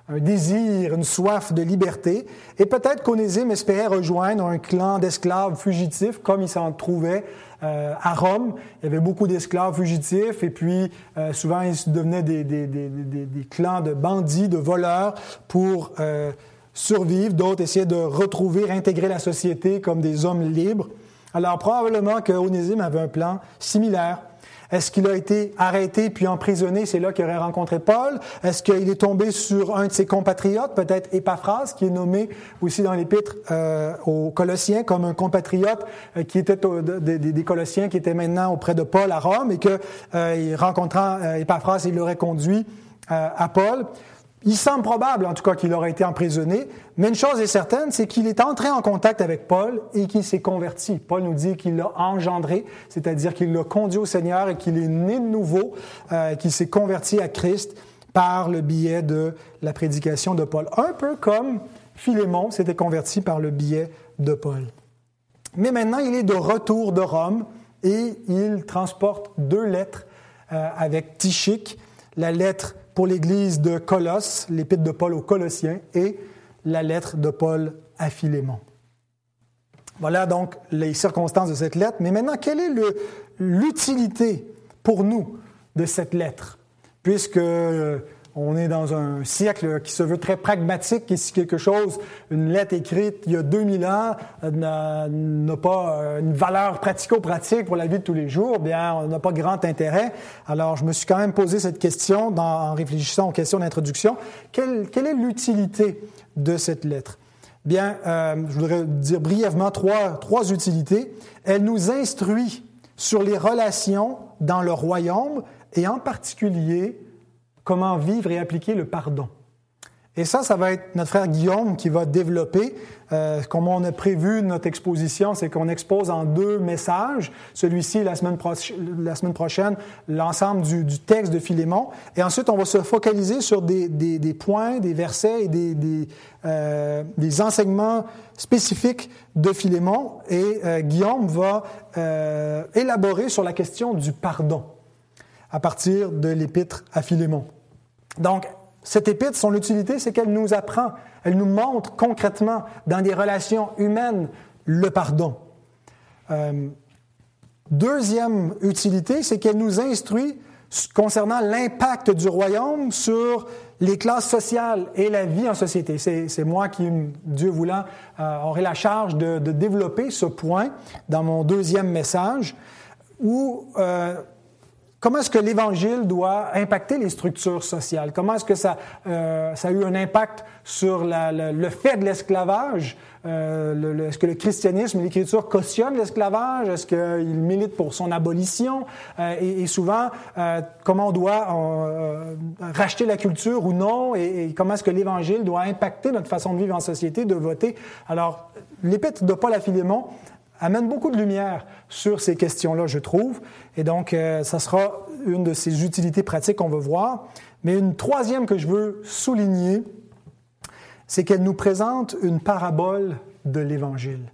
A: un désir, une soif de liberté. Et peut-être qu'Onésime espérait rejoindre un clan d'esclaves fugitifs, comme il s'en trouvait euh, à Rome. Il y avait beaucoup d'esclaves fugitifs, et puis euh, souvent ils devenaient des, des, clans de bandits, de voleurs pour euh, survivre. D'autres essayaient de retrouver, réintégrer la société comme des hommes libres. Alors probablement que Onésime avait un plan similaire. Est-ce qu'il a été arrêté puis emprisonné? C'est là qu'il aurait rencontré Paul. Est-ce qu'il est tombé sur un de ses compatriotes, peut-être Épaphras, qui est nommé aussi dans l'épître euh, aux Colossiens comme un compatriote euh, qui était des Colossiens qui étaient maintenant auprès de Paul à Rome et que euh, rencontrant euh, Épaphras, il l'aurait conduit à Paul. Il semble probable, en tout cas, qu'il aurait été emprisonné, mais une chose est certaine, c'est qu'il est entré en contact avec Paul et qu'il s'est converti. Paul nous dit qu'il l'a engendré, c'est-à-dire qu'il l'a conduit au Seigneur et qu'il est né de nouveau, euh, qu'il s'est converti à Christ par le biais de la prédication de Paul. Un peu comme Philémon s'était converti par le biais de Paul. Mais maintenant, il est de retour de Rome et il transporte deux lettres euh, avec Tichique, la lettre pour l'Église de Colosse, l'épître de Paul aux Colossiens, et la lettre de Paul à Philémon. Voilà donc les circonstances de cette lettre. Mais maintenant, quelle est l'utilité pour nous de cette lettre? Puisque on est dans un siècle qui se veut très pragmatique et si quelque chose, une lettre écrite il y a 2000 ans, n'a pas euh, une valeur pratico-pratique pour la vie de tous les jours, bien, on n'a pas grand intérêt. Alors, je me suis quand même posé cette question en réfléchissant aux questions d'introduction. Quelle, est l'utilité de cette lettre? Bien, euh, je voudrais dire brièvement trois, trois utilités. Elle nous instruit sur les relations dans le royaume et en particulier comment vivre et appliquer le pardon. Et ça, ça va être notre frère Guillaume qui va développer. Euh, comme on a prévu notre exposition, c'est qu'on expose en deux messages. Celui-ci, la, semaine prochaine, l'ensemble du, texte de Philémon. Et ensuite, on va se focaliser sur des, points, des versets et euh, des enseignements spécifiques de Philémon. Et euh, Guillaume va euh, élaborer sur la question du pardon à partir de l'épître à Philémon. Donc, cette épître, son utilité, c'est qu'elle nous apprend, elle nous montre concrètement dans des relations humaines le pardon. Euh, deuxième utilité, c'est qu'elle nous instruit concernant l'impact du royaume sur les classes sociales et la vie en société. C'est moi qui, Dieu voulant, euh, aurai la charge de, de, développer ce point dans mon deuxième message où euh, Comment est-ce que l'Évangile doit impacter les structures sociales? Comment est-ce que ça, euh, ça a eu un impact sur la, le fait de l'esclavage? Euh, est-ce que le christianisme, l'Écriture cautionne l'esclavage? Est-ce qu'il milite pour son abolition? Euh, et, et, souvent, euh, comment on doit euh, racheter la culture ou non? Et, et comment est-ce que l'Évangile doit impacter notre façon de vivre en société, de voter? Alors, l'Épître de Paul à Philémon amène beaucoup de lumière sur ces questions-là, je trouve. Et donc, euh, ça sera une de ces utilités pratiques qu'on veut voir. Mais une troisième que je veux souligner, c'est qu'elle nous présente une parabole de l'Évangile.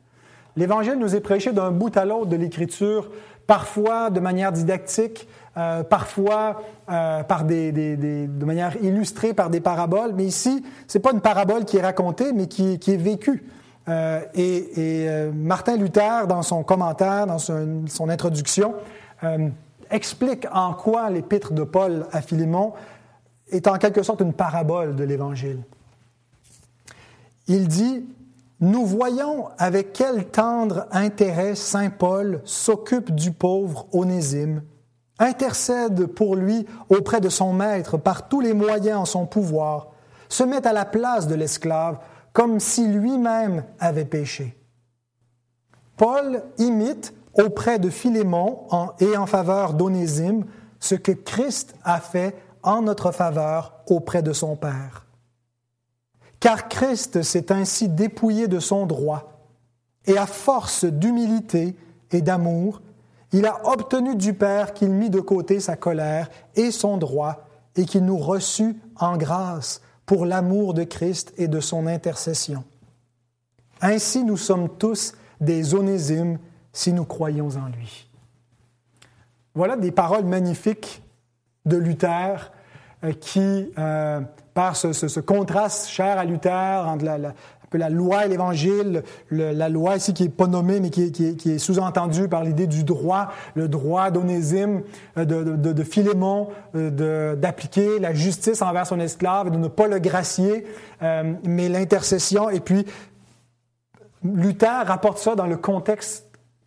A: L'Évangile nous est prêché d'un bout à l'autre de l'Écriture, parfois de manière didactique, euh, parfois euh, par des, des, des, de manière illustrée par des paraboles. Mais ici, c'est pas une parabole qui est racontée, mais qui, qui est vécue. Euh, et, euh, Martin Luther, dans son commentaire, dans son, son introduction, euh, explique en quoi l'épître de Paul à Philémon est en quelque sorte une parabole de l'Évangile. Il dit, Nous voyons avec quel tendre intérêt Saint Paul s'occupe du pauvre Onésime, intercède pour lui auprès de son maître par tous les moyens en son pouvoir, se met à la place de l'esclave, comme si lui-même avait péché. Paul imite auprès de Philémon et en faveur d'Onésime ce que Christ a fait en notre faveur auprès de son Père. Car Christ s'est ainsi dépouillé de son droit, et à force d'humilité et d'amour, il a obtenu du Père qu'il mit de côté sa colère et son droit, et qu'il nous reçut en grâce pour l'amour de Christ et de son intercession. Ainsi nous sommes tous des onésimes si nous croyons en lui. Voilà des paroles magnifiques de Luther euh, qui euh, par ce, contraste cher à Luther entre la, loi et l'évangile, la loi ici qui n'est pas nommée, mais qui est, sous-entendue par l'idée du droit, le droit d'Onésime, euh, de, de, Philémon, euh, d'appliquer la justice envers son esclave, de ne pas le gracier, euh, mais l'intercession. Et puis, Luther rapporte ça dans le contexte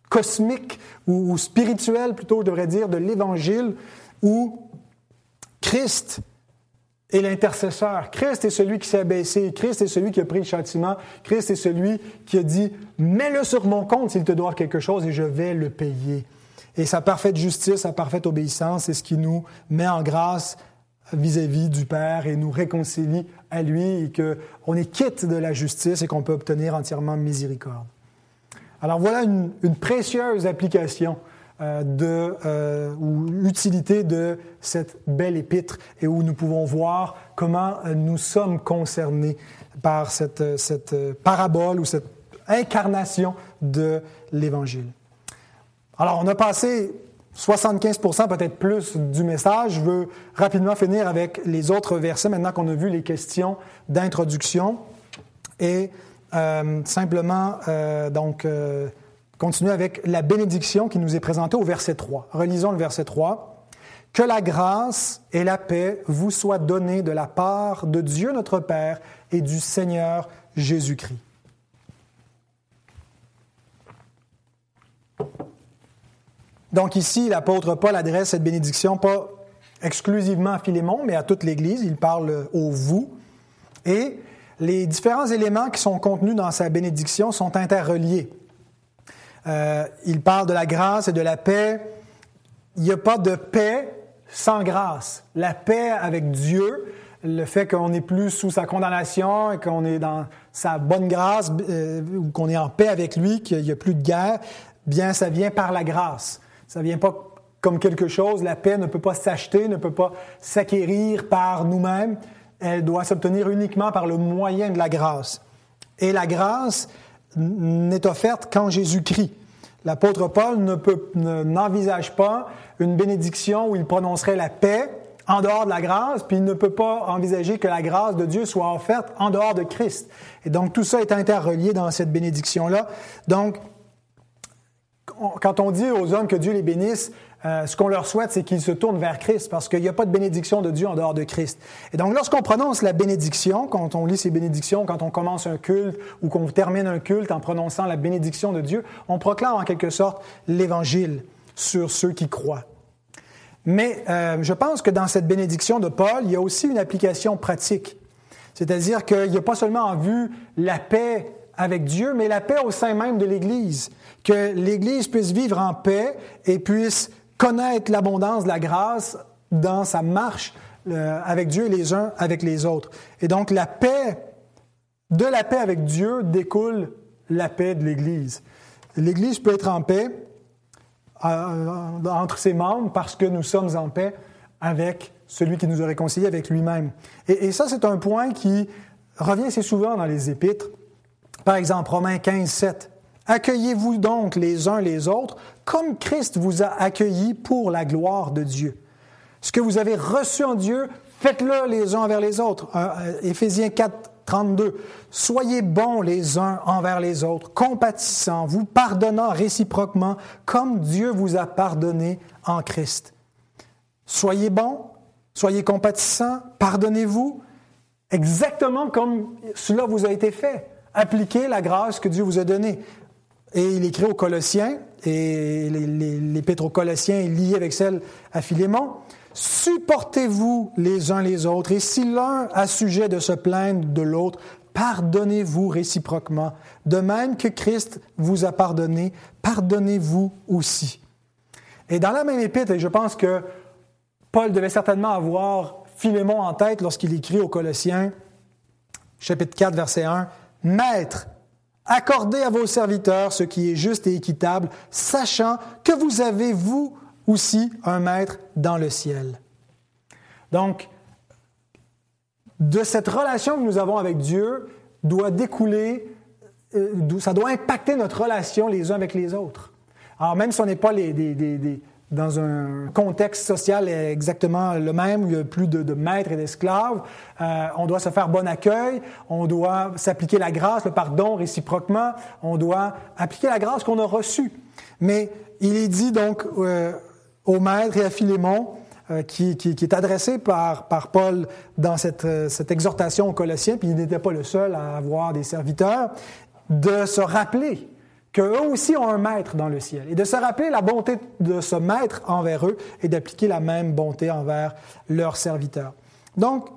A: cosmique ou, ou spirituel, plutôt, je devrais dire, de l'Évangile, où Christ et l'intercesseur. Christ est celui qui s'est abaissé. Christ est celui qui a pris le châtiment. Christ est celui qui a dit, mets-le sur mon compte s'il te doit quelque chose et je vais le payer. Et sa parfaite justice, sa parfaite obéissance, c'est ce qui nous met en grâce vis-à-vis du Père et nous réconcilie à lui et qu'on est quitte de la justice et qu'on peut obtenir entièrement miséricorde. Alors voilà une, précieuse application de, euh, ou utilité de cette belle épître et où nous pouvons voir comment euh, nous sommes concernés par cette, cette parabole ou cette incarnation de l'Évangile. Alors, on a passé 75% peut-être plus du message. Je veux rapidement finir avec les autres versets maintenant qu'on a vu les questions d'introduction. Et simplement, donc, Continuez avec la bénédiction qui nous est présentée au verset 3. Relisons le verset 3. Que la grâce et la paix vous soient données de la part de Dieu notre Père et du Seigneur Jésus-Christ. Donc ici, l'apôtre Paul adresse cette bénédiction pas exclusivement à Philémon, mais à toute l'Église. Il parle au vous. Et les différents éléments qui sont contenus dans sa bénédiction sont interreliés. Euh, il parle de la grâce et de la paix. Il n'y a pas de paix sans grâce. La paix avec Dieu, le fait qu'on n'est plus sous sa condamnation et qu'on est dans sa bonne grâce, euh, ou qu'on est en paix avec lui, qu'il n'y a plus de guerre, bien, ça vient par la grâce. Ça vient pas comme quelque chose. La paix ne peut pas s'acheter, ne peut pas s'acquérir par nous-mêmes. Elle doit s'obtenir uniquement par le moyen de la grâce. Et la grâce, n'est offerte qu'en Jésus-Christ. L'apôtre Paul n'envisage pas une bénédiction où il prononcerait la paix en dehors de la grâce, puis il ne peut pas envisager que la grâce de Dieu soit offerte en dehors de Christ. Et donc tout ça est interrelié dans cette bénédiction-là. Donc, quand on dit aux hommes que Dieu les bénisse, euh, ce qu'on leur souhaite, c'est qu'ils se tournent vers Christ, parce qu'il n'y a pas de bénédiction de Dieu en dehors de Christ. Et donc, lorsqu'on prononce la bénédiction, quand on lit ces bénédictions, quand on commence un culte ou qu'on termine un culte en prononçant la bénédiction de Dieu, on proclame en quelque sorte l'Évangile sur ceux qui croient. Mais euh, je pense que dans cette bénédiction de Paul, il y a aussi une application pratique. C'est-à-dire qu'il n'y a pas seulement en vue la paix avec Dieu, mais la paix au sein même de l'Église. Que l'Église puisse vivre en paix et puisse connaître l'abondance de la grâce dans sa marche euh, avec Dieu et les uns avec les autres. Et donc la paix, de la paix avec Dieu découle la paix de l'Église. L'Église peut être en paix euh, entre ses membres parce que nous sommes en paix avec celui qui nous a réconciliés avec lui-même. Et, et, ça, c'est un point qui revient assez souvent dans les épîtres. Par exemple, Romains 15, 7. Accueillez-vous donc les uns les autres comme Christ vous a accueillis pour la gloire de Dieu. Ce que vous avez reçu en Dieu, faites-le les uns envers les autres. Euh, Éphésiens 4, 32. Soyez bons les uns envers les autres, compatissants, vous pardonnant réciproquement comme Dieu vous a pardonné en Christ. Soyez bons, soyez compatissants, pardonnez-vous exactement comme cela vous a été fait. Appliquez la grâce que Dieu vous a donnée. Et il écrit aux Colossiens, et l'épître aux Colossiens est lié avec celle à Philémon. Supportez-vous les uns les autres, et si l'un a sujet de se plaindre de l'autre, pardonnez-vous réciproquement. De même que Christ vous a pardonné, pardonnez-vous aussi. Et dans la même épître, et je pense que Paul devait certainement avoir Philémon en tête lorsqu'il écrit aux Colossiens, chapitre 4, verset 1, Maître, Accordez à vos serviteurs ce qui est juste et équitable, sachant que vous avez, vous aussi, un maître dans le ciel. Donc, de cette relation que nous avons avec Dieu doit découler, euh, ça doit impacter notre relation les uns avec les autres. Alors, même si on n'est pas les, dans un contexte social exactement le même, où il y a plus de, maîtres et d'esclaves. Euh, on doit se faire bon accueil, on doit s'appliquer la grâce, le pardon réciproquement, on doit appliquer la grâce qu'on a reçue. Mais il est dit donc euh, au maître et à Philémon, euh, qui, est adressé par, Paul dans euh, cette exhortation aux Colossiens, puis il n'était pas le seul à avoir des serviteurs, de se rappeler qu'eux aussi ont un maître dans le ciel, et de se rappeler la bonté de ce maître envers eux et d'appliquer la même bonté envers leurs serviteurs. Donc,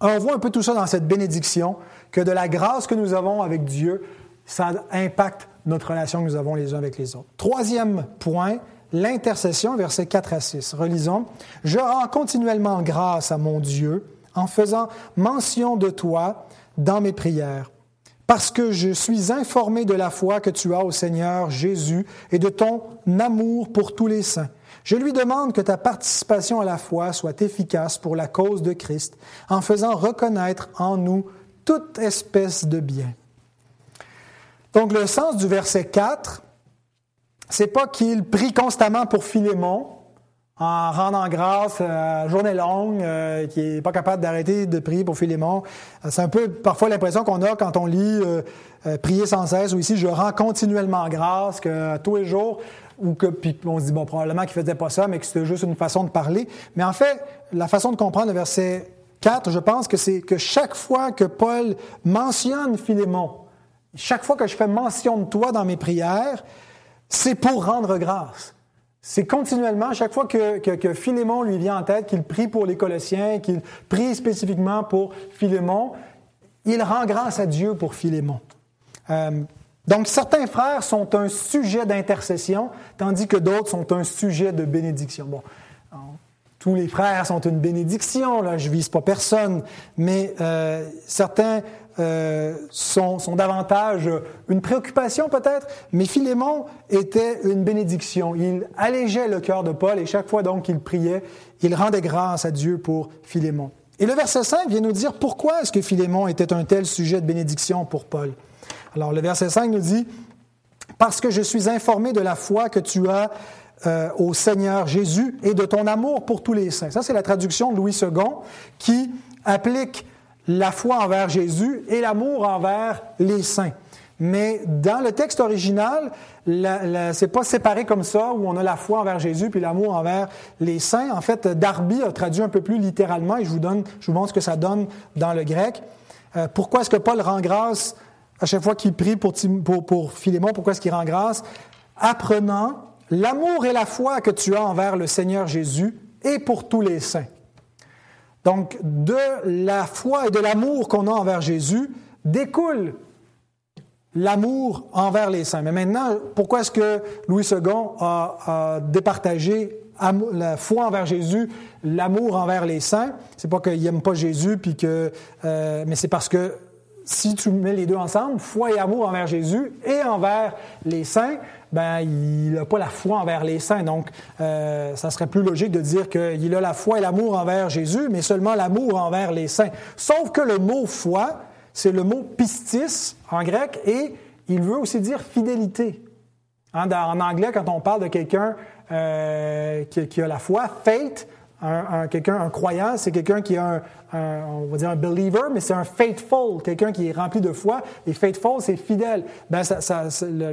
A: on voit un peu tout ça dans cette bénédiction, que de la grâce que nous avons avec Dieu, ça impacte notre relation que nous avons les uns avec les autres. Troisième point, l'intercession, versets 4 à 6. Relisons. Je rends continuellement grâce à mon Dieu en faisant mention de toi dans mes prières parce que je suis informé de la foi que tu as au Seigneur Jésus et de ton amour pour tous les saints. Je lui demande que ta participation à la foi soit efficace pour la cause de Christ, en faisant reconnaître en nous toute espèce de bien. Donc le sens du verset 4, c'est pas qu'il prie constamment pour Philémon, en rendant grâce à journée longue, euh, qui est pas capable d'arrêter de prier pour Philémon. Euh, c'est un peu parfois l'impression qu'on a quand on lit euh, prier sans cesse ou ici je rends continuellement grâce que tous les jours ou que puis on se dit bon probablement qu'il faisait pas ça mais que c'était juste une façon de parler. Mais en fait, la façon de comprendre le verset 4, je pense que c'est que chaque fois que Paul mentionne Philémon, chaque fois que je fais mention de toi dans mes prières, c'est pour rendre grâce. C'est continuellement, chaque fois que, Philémon lui vient en tête, qu'il prie pour les Colossiens, qu'il prie spécifiquement pour Philémon, il rend grâce à Dieu pour Philémon. Euh, donc, certains frères sont un sujet d'intercession, tandis que d'autres sont un sujet de bénédiction. Bon, tous les frères sont une bénédiction, là, je vise pas personne, mais euh, certains euh, sont, davantage une préoccupation peut-être, mais Philémon était une bénédiction. Il allégeait le cœur de Paul et chaque fois donc qu'il priait, il rendait grâce à Dieu pour Philémon. Et le verset 5 vient nous dire pourquoi est-ce que Philémon était un tel sujet de bénédiction pour Paul. Alors le verset 5 nous dit, parce que je suis informé de la foi que tu as euh, au Seigneur Jésus et de ton amour pour tous les saints. Ça, c'est la traduction de Louis II qui applique la foi envers Jésus et l'amour envers les saints. Mais dans le texte original, c'est pas séparé comme ça, où on a la foi envers Jésus puis l'amour envers les saints. En fait, Darby a traduit un peu plus littéralement, et je vous, montre ce que ça donne dans le grec. Euh, pourquoi est-ce que Paul rend grâce à chaque fois qu'il prie pour, pour, pour Philémon? Pourquoi est-ce qu'il rend grâce? Apprenant l'amour et la foi que tu as envers le Seigneur Jésus et pour tous les saints. Donc, de la foi et de l'amour qu'on a envers Jésus découle l'amour envers les saints. Mais maintenant, pourquoi est-ce que Louis II a, départagé la foi envers Jésus, l'amour envers les saints? C'est pas qu'il n'aime pas Jésus, puis que, euh, mais c'est parce que si tu mets les deux ensemble, foi et amour envers Jésus et envers les saints, ben, il n'a pas la foi envers les saints. Donc, euh, ça serait plus logique de dire qu'il a la foi et l'amour envers Jésus, mais seulement l'amour envers les saints. Sauf que le mot foi, c'est le mot pistis en grec et il veut aussi dire fidélité. Hein, en anglais, quand on parle de quelqu'un euh, qui, qui, a la foi, faith, un, quelqu'un, un croyant, c'est quelqu'un qui est un, on va dire un believer, mais c'est un faithful, quelqu'un qui est rempli de foi. Et faithful, c'est fidèle. Ben,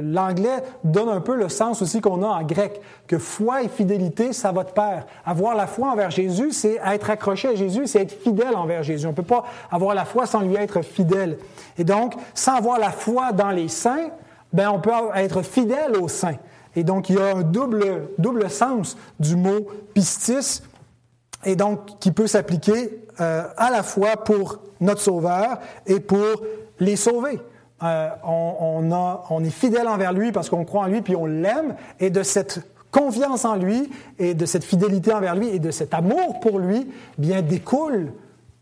A: l'anglais donne un peu le sens aussi qu'on a en grec, que foi et fidélité, ça va de pair. Avoir la foi envers Jésus, c'est être accroché à Jésus, c'est être fidèle envers Jésus. On ne peut pas avoir la foi sans lui être fidèle. Et donc, sans avoir la foi dans les saints, ben, on peut être fidèle aux saints. Et donc, il y a un double, double sens du mot pistis et donc qui peut s'appliquer euh, à la fois pour notre Sauveur et pour les sauver. Euh, on, a, on est fidèle envers lui parce qu'on croit en lui puis on l'aime et de cette confiance en lui et de cette fidélité envers lui et de cet amour pour lui, bien découle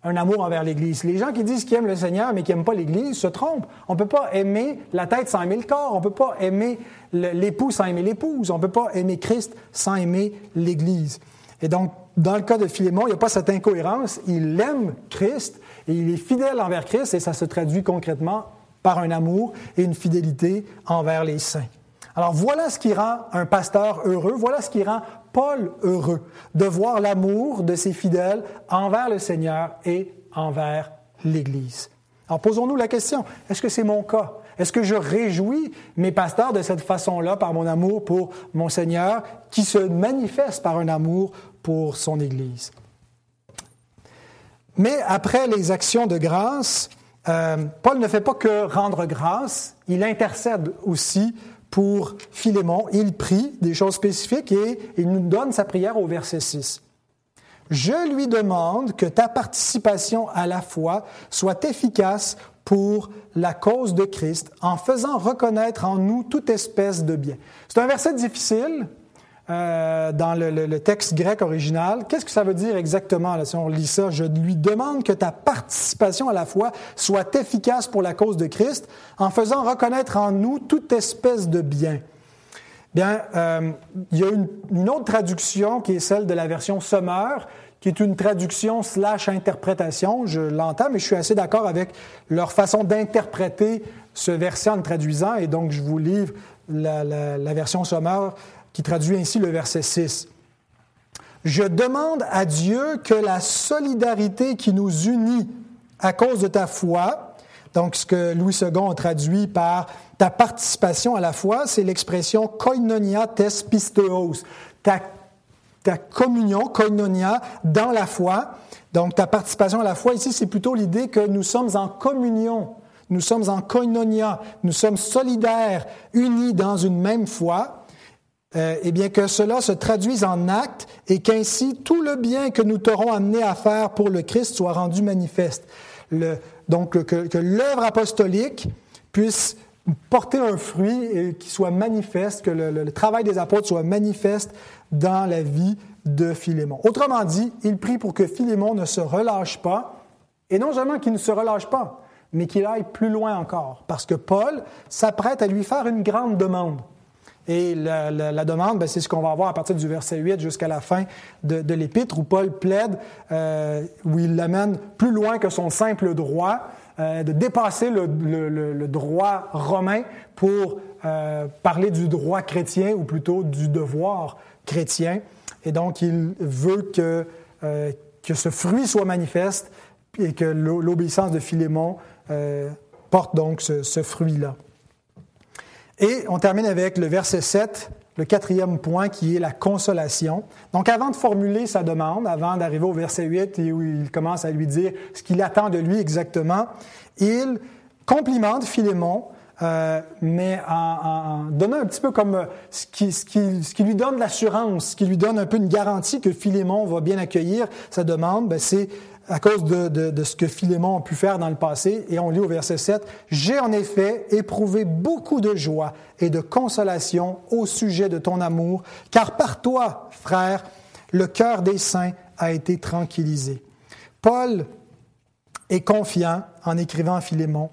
A: un amour envers l'Église. Les gens qui disent qu'ils aiment le Seigneur mais qui n'aiment pas l'Église se trompent. On ne peut pas aimer la tête sans aimer le corps. On ne peut pas aimer l'époux sans aimer l'épouse. On ne peut pas aimer Christ sans aimer l'Église. Et donc, dans le cas de Philémon, il n'y a pas cette incohérence. Il aime Christ et il est fidèle envers Christ et ça se traduit concrètement par un amour et une fidélité envers les saints. Alors voilà ce qui rend un pasteur heureux, voilà ce qui rend Paul heureux de voir l'amour de ses fidèles envers le Seigneur et envers l'Église. Alors posons-nous la question, est-ce que c'est mon cas? Est-ce que je réjouis mes pasteurs de cette façon-là par mon amour pour mon Seigneur qui se manifeste par un amour pour son Église? Mais après les actions de grâce, euh, Paul ne fait pas que rendre grâce, il intercède aussi pour Philémon. Il prie des choses spécifiques et il nous donne sa prière au verset 6. Je lui demande que ta participation à la foi soit efficace pour la cause de Christ en faisant reconnaître en nous toute espèce de bien. C'est un verset difficile euh, dans le, texte grec original. Qu'est-ce que ça veut dire exactement si on lit ça? Je lui demande que ta participation à la foi soit efficace pour la cause de Christ en faisant reconnaître en nous toute espèce de bien. Bien, euh, il y a une, autre traduction qui est celle de la version Sommer, qui est une traduction slash interprétation. Je l'entends, mais je suis assez d'accord avec leur façon d'interpréter ce verset en le traduisant, et donc je vous livre la, la version Sommer qui traduit ainsi le verset 6. Je demande à Dieu que la solidarité qui nous unit à cause de ta foi, donc ce que Louis II a traduit par ta participation à la foi, c'est l'expression koinonia tes pisteos, ta ta communion, koinonia, dans la foi. Donc, ta participation à la foi, ici, c'est plutôt l'idée que nous sommes en communion, nous sommes en koinonia, nous sommes solidaires, unis dans une même foi. Euh, eh bien, que cela se traduise en actes et qu'ainsi tout le bien que nous t'aurons amené à faire pour le Christ soit rendu manifeste. Le, donc, que, que l'œuvre apostolique puisse porter un fruit et qui soit manifeste, que le, travail des apôtres soit manifeste dans la vie de Philémon. Autrement dit, il prie pour que Philémon ne se relâche pas, et non seulement qu'il ne se relâche pas, mais qu'il aille plus loin encore, parce que Paul s'apprête à lui faire une grande demande. Et la, demande, ben, c'est ce qu'on va voir à partir du verset 8 jusqu'à la fin de, l'épître, où Paul plaide, euh, où il l'amène plus loin que son simple droit, euh, de dépasser le, droit romain pour euh, parler du droit chrétien ou plutôt du devoir chrétien. Et donc, il veut que, que ce fruit soit manifeste et que l'obéissance de Philémon porte donc ce fruit-là. Et on termine avec le verset 7 le quatrième point qui est la consolation. Donc avant de formuler sa demande, avant d'arriver au verset 8 et où il commence à lui dire ce qu'il attend de lui exactement, il complimente Philémon, euh, mais en, donnant un petit peu comme ce qui, ce qui, ce qui lui donne l'assurance, ce qui lui donne un peu une garantie que Philémon va bien accueillir sa demande, ben c'est à cause de, ce que Philémon a pu faire dans le passé. Et on lit au verset 7, J'ai en effet éprouvé beaucoup de joie et de consolation au sujet de ton amour, car par toi, frère, le cœur des saints a été tranquillisé. Paul est confiant en écrivant à Philémon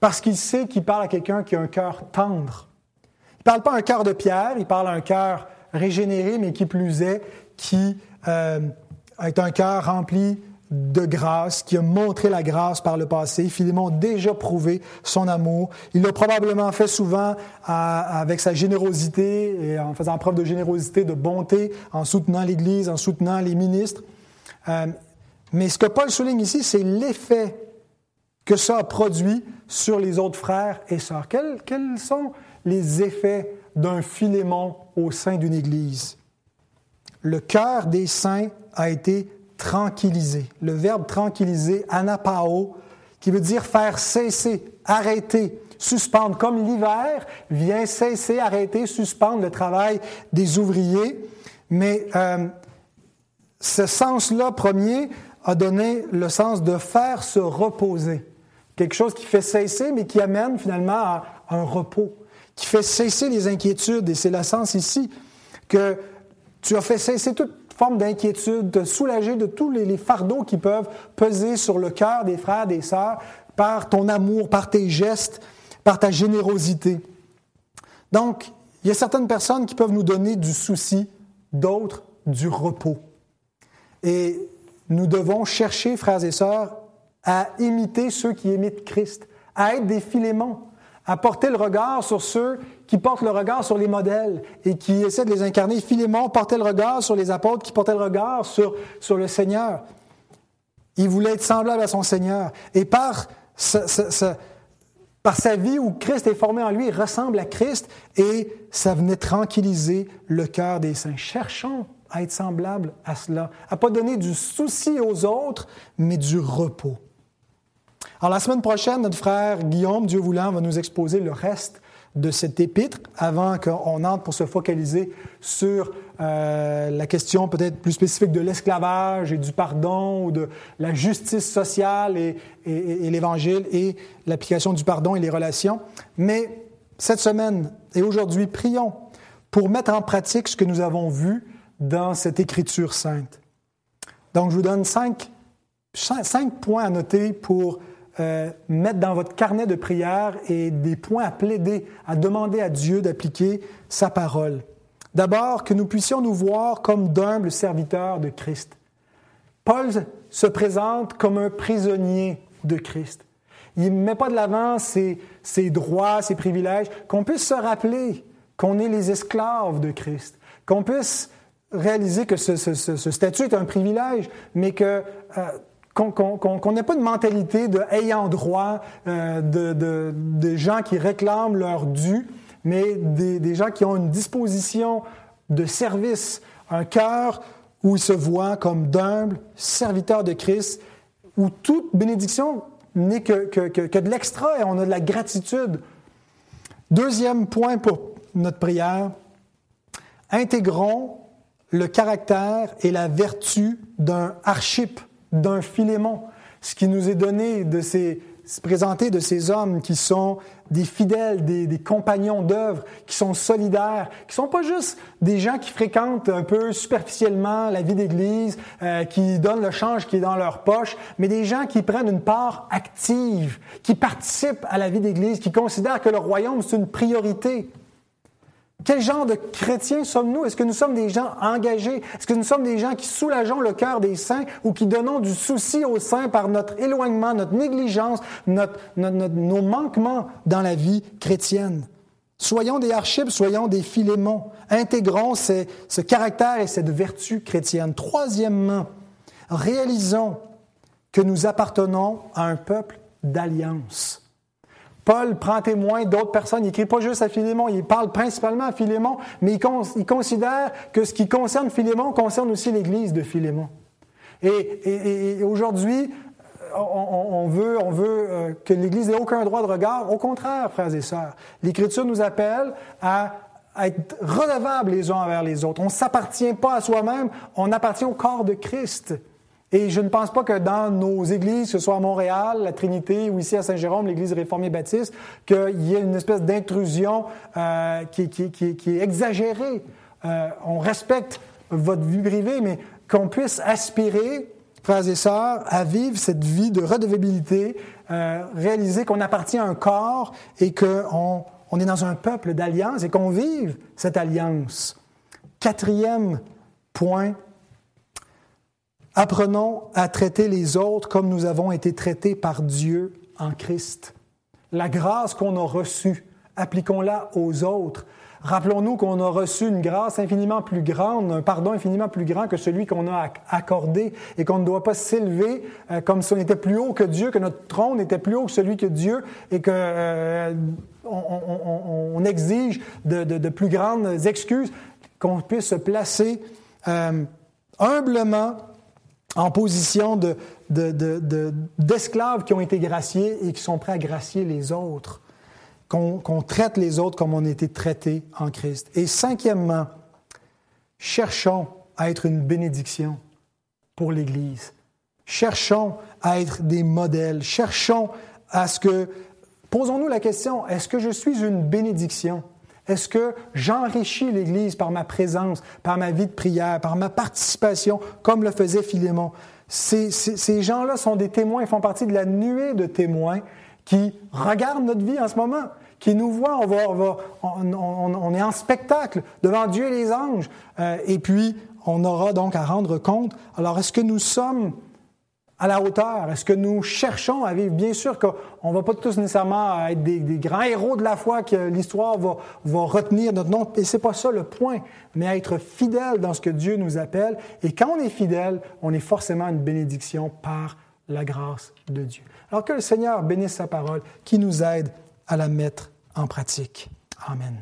A: parce qu'il sait qu'il parle à quelqu'un qui a un cœur tendre. Il ne parle pas un cœur de pierre, il parle à un cœur régénéré, mais qui plus est, qui euh, est un cœur rempli de grâce, qui a montré la grâce par le passé. Philémon a déjà prouvé son amour. Il l'a probablement fait souvent avec sa générosité et en faisant preuve de générosité, de bonté, en soutenant l'Église, en soutenant les ministres. Euh, mais ce que Paul souligne ici, c'est l'effet que ça a produit sur les autres frères et sœurs. Quels, quels sont les effets d'un Philémon au sein d'une Église? Le cœur des saints a été tranquilliser. Le verbe tranquilliser, anapao, qui veut dire faire cesser, arrêter, suspendre. Comme l'hiver vient cesser, arrêter, suspendre le travail des ouvriers. Mais euh, ce sens-là premier a donné le sens de faire se reposer. Quelque chose qui fait cesser, mais qui amène finalement à un repos, qui fait cesser les inquiétudes. Et c'est le sens ici que tu as fait cesser toute forme d'inquiétude, de soulager de tous les, fardeaux qui peuvent peser sur le cœur des frères, des sœurs, par ton amour, par tes gestes, par ta générosité. Donc, il y a certaines personnes qui peuvent nous donner du souci, d'autres du repos. Et nous devons chercher, frères et sœurs, à imiter ceux qui imitent Christ, à être des Philémons, à porter le regard sur ceux qui portent le regard sur les modèles et qui essaient de les incarner. Philémon portait le regard sur les apôtres qui portaient le regard sur, le Seigneur. Il voulait être semblable à son Seigneur. Et par sa, vie où Christ est formé en lui, il ressemble à Christ et ça venait tranquilliser le cœur des saints. Cherchons à être semblables à cela, à pas donner du souci aux autres, mais du repos. Alors la semaine prochaine, notre frère Guillaume, Dieu voulant, va nous exposer le reste de cet épître avant qu'on entre pour se focaliser sur euh, la question peut-être plus spécifique de l'esclavage et du pardon ou de la justice sociale et, et l'Évangile et l'application du pardon et les relations. Mais cette semaine et aujourd'hui, prions pour mettre en pratique ce que nous avons vu dans cette écriture sainte. Donc, je vous donne cinq, cinq points à noter pour euh, mettre dans votre carnet de prière et des points à plaider, à demander à Dieu d'appliquer sa parole. D'abord, que nous puissions nous voir comme d'humbles serviteurs de Christ. Paul se présente comme un prisonnier de Christ. Il ne met pas de l'avant ses, droits, ses privilèges, qu'on puisse se rappeler qu'on est les esclaves de Christ, qu'on puisse réaliser que ce, ce, statut est un privilège, mais que euh, qu'on n'ait pas une mentalité de ayant droit, euh, de, de, gens qui réclament leur dû, mais des, des, gens qui ont une disposition de service, un cœur où ils se voient comme d'humbles serviteurs de Christ, où toute bénédiction n'est que, que, que, de l'extra et on a de la gratitude. Deuxième point pour notre prière, intégrons le caractère et la vertu d'un archip d'un Philémon, ce qui nous est donné de ces présenté de ces hommes qui sont des fidèles, des, compagnons d'œuvre, qui sont solidaires, qui sont pas juste des gens qui fréquentent un peu superficiellement la vie d'Église, euh, qui donnent le change qui est dans leur poche, mais des gens qui prennent une part active, qui participent à la vie d'Église, qui considèrent que le royaume c'est une priorité. Quel genre de chrétiens sommes-nous? Est-ce que nous sommes des gens engagés? Est-ce que nous sommes des gens qui soulageons le cœur des saints ou qui donnons du souci aux saints par notre éloignement, notre négligence, nos manquements dans la vie chrétienne? Soyons des archives, soyons des philémons. Intégrons ce caractère et cette vertu chrétienne. Troisièmement, réalisons que nous appartenons à un peuple d'alliance. Paul prend témoin d'autres personnes. Il n'écrit pas juste à Philémon, il parle principalement à Philémon, mais il, considère que ce qui concerne Philémon concerne aussi l'Église de Philémon. Et, aujourd'hui, on, veut, on veut euh, que l'Église n'ait aucun droit de regard. Au contraire, frères et sœurs, l'Écriture nous appelle à être redevables les uns envers les autres. On ne s'appartient pas à soi-même, on appartient au corps de Christ. Et je ne pense pas que dans nos églises, que ce soit à Montréal, la Trinité ou ici à Saint-Jérôme, l'Église réformée baptiste, qu'il y ait une espèce d'intrusion euh, qui, est exagérée. Euh, on respecte votre vie privée, mais qu'on puisse aspirer, frères et sœurs, à vivre cette vie de redevabilité, euh, réaliser qu'on appartient à un corps et qu'on on est dans un peuple d'alliance et qu'on vive cette alliance. Quatrième point, Apprenons à traiter les autres comme nous avons été traités par Dieu en Christ. La grâce qu'on a reçue, appliquons-la aux autres. Rappelons-nous qu'on a reçu une grâce infiniment plus grande, un pardon infiniment plus grand que celui qu'on a accordé et qu'on ne doit pas s'élever euh, comme si on était plus haut que Dieu, que notre trône était plus haut que celui que Dieu et que euh, exige de, plus grandes excuses, qu'on puisse se placer euh, humblement en position d'esclaves qui ont été graciés et qui sont prêts à gracier les autres, qu'on traite les autres comme on a été traités en Christ. Et cinquièmement, cherchons à être une bénédiction pour l'Église. Cherchons à être des modèles. Cherchons à ce que... Posons-nous la question, est-ce que je suis une bénédiction? Est-ce que j'enrichis l'Église par ma présence, par ma vie de prière, par ma participation, comme le faisait Philémon? Ces, gens-là sont des témoins, ils font partie de la nuée de témoins qui regardent notre vie en ce moment, qui nous voient, on, est en spectacle devant Dieu et les anges, euh, et puis on aura donc à rendre compte. Alors, est-ce que nous sommes à la hauteur? Est-ce que nous cherchons à vivre? Bien sûr qu'on ne va pas tous nécessairement être des, grands héros de la foi que l'histoire va, va, retenir notre nom, et c'est pas ça le point, mais être fidèle dans ce que Dieu nous appelle. Et quand on est fidèle, on est forcément une bénédiction par la grâce de Dieu. Alors que le Seigneur bénisse sa parole, qui nous aide à la mettre en pratique. Amen.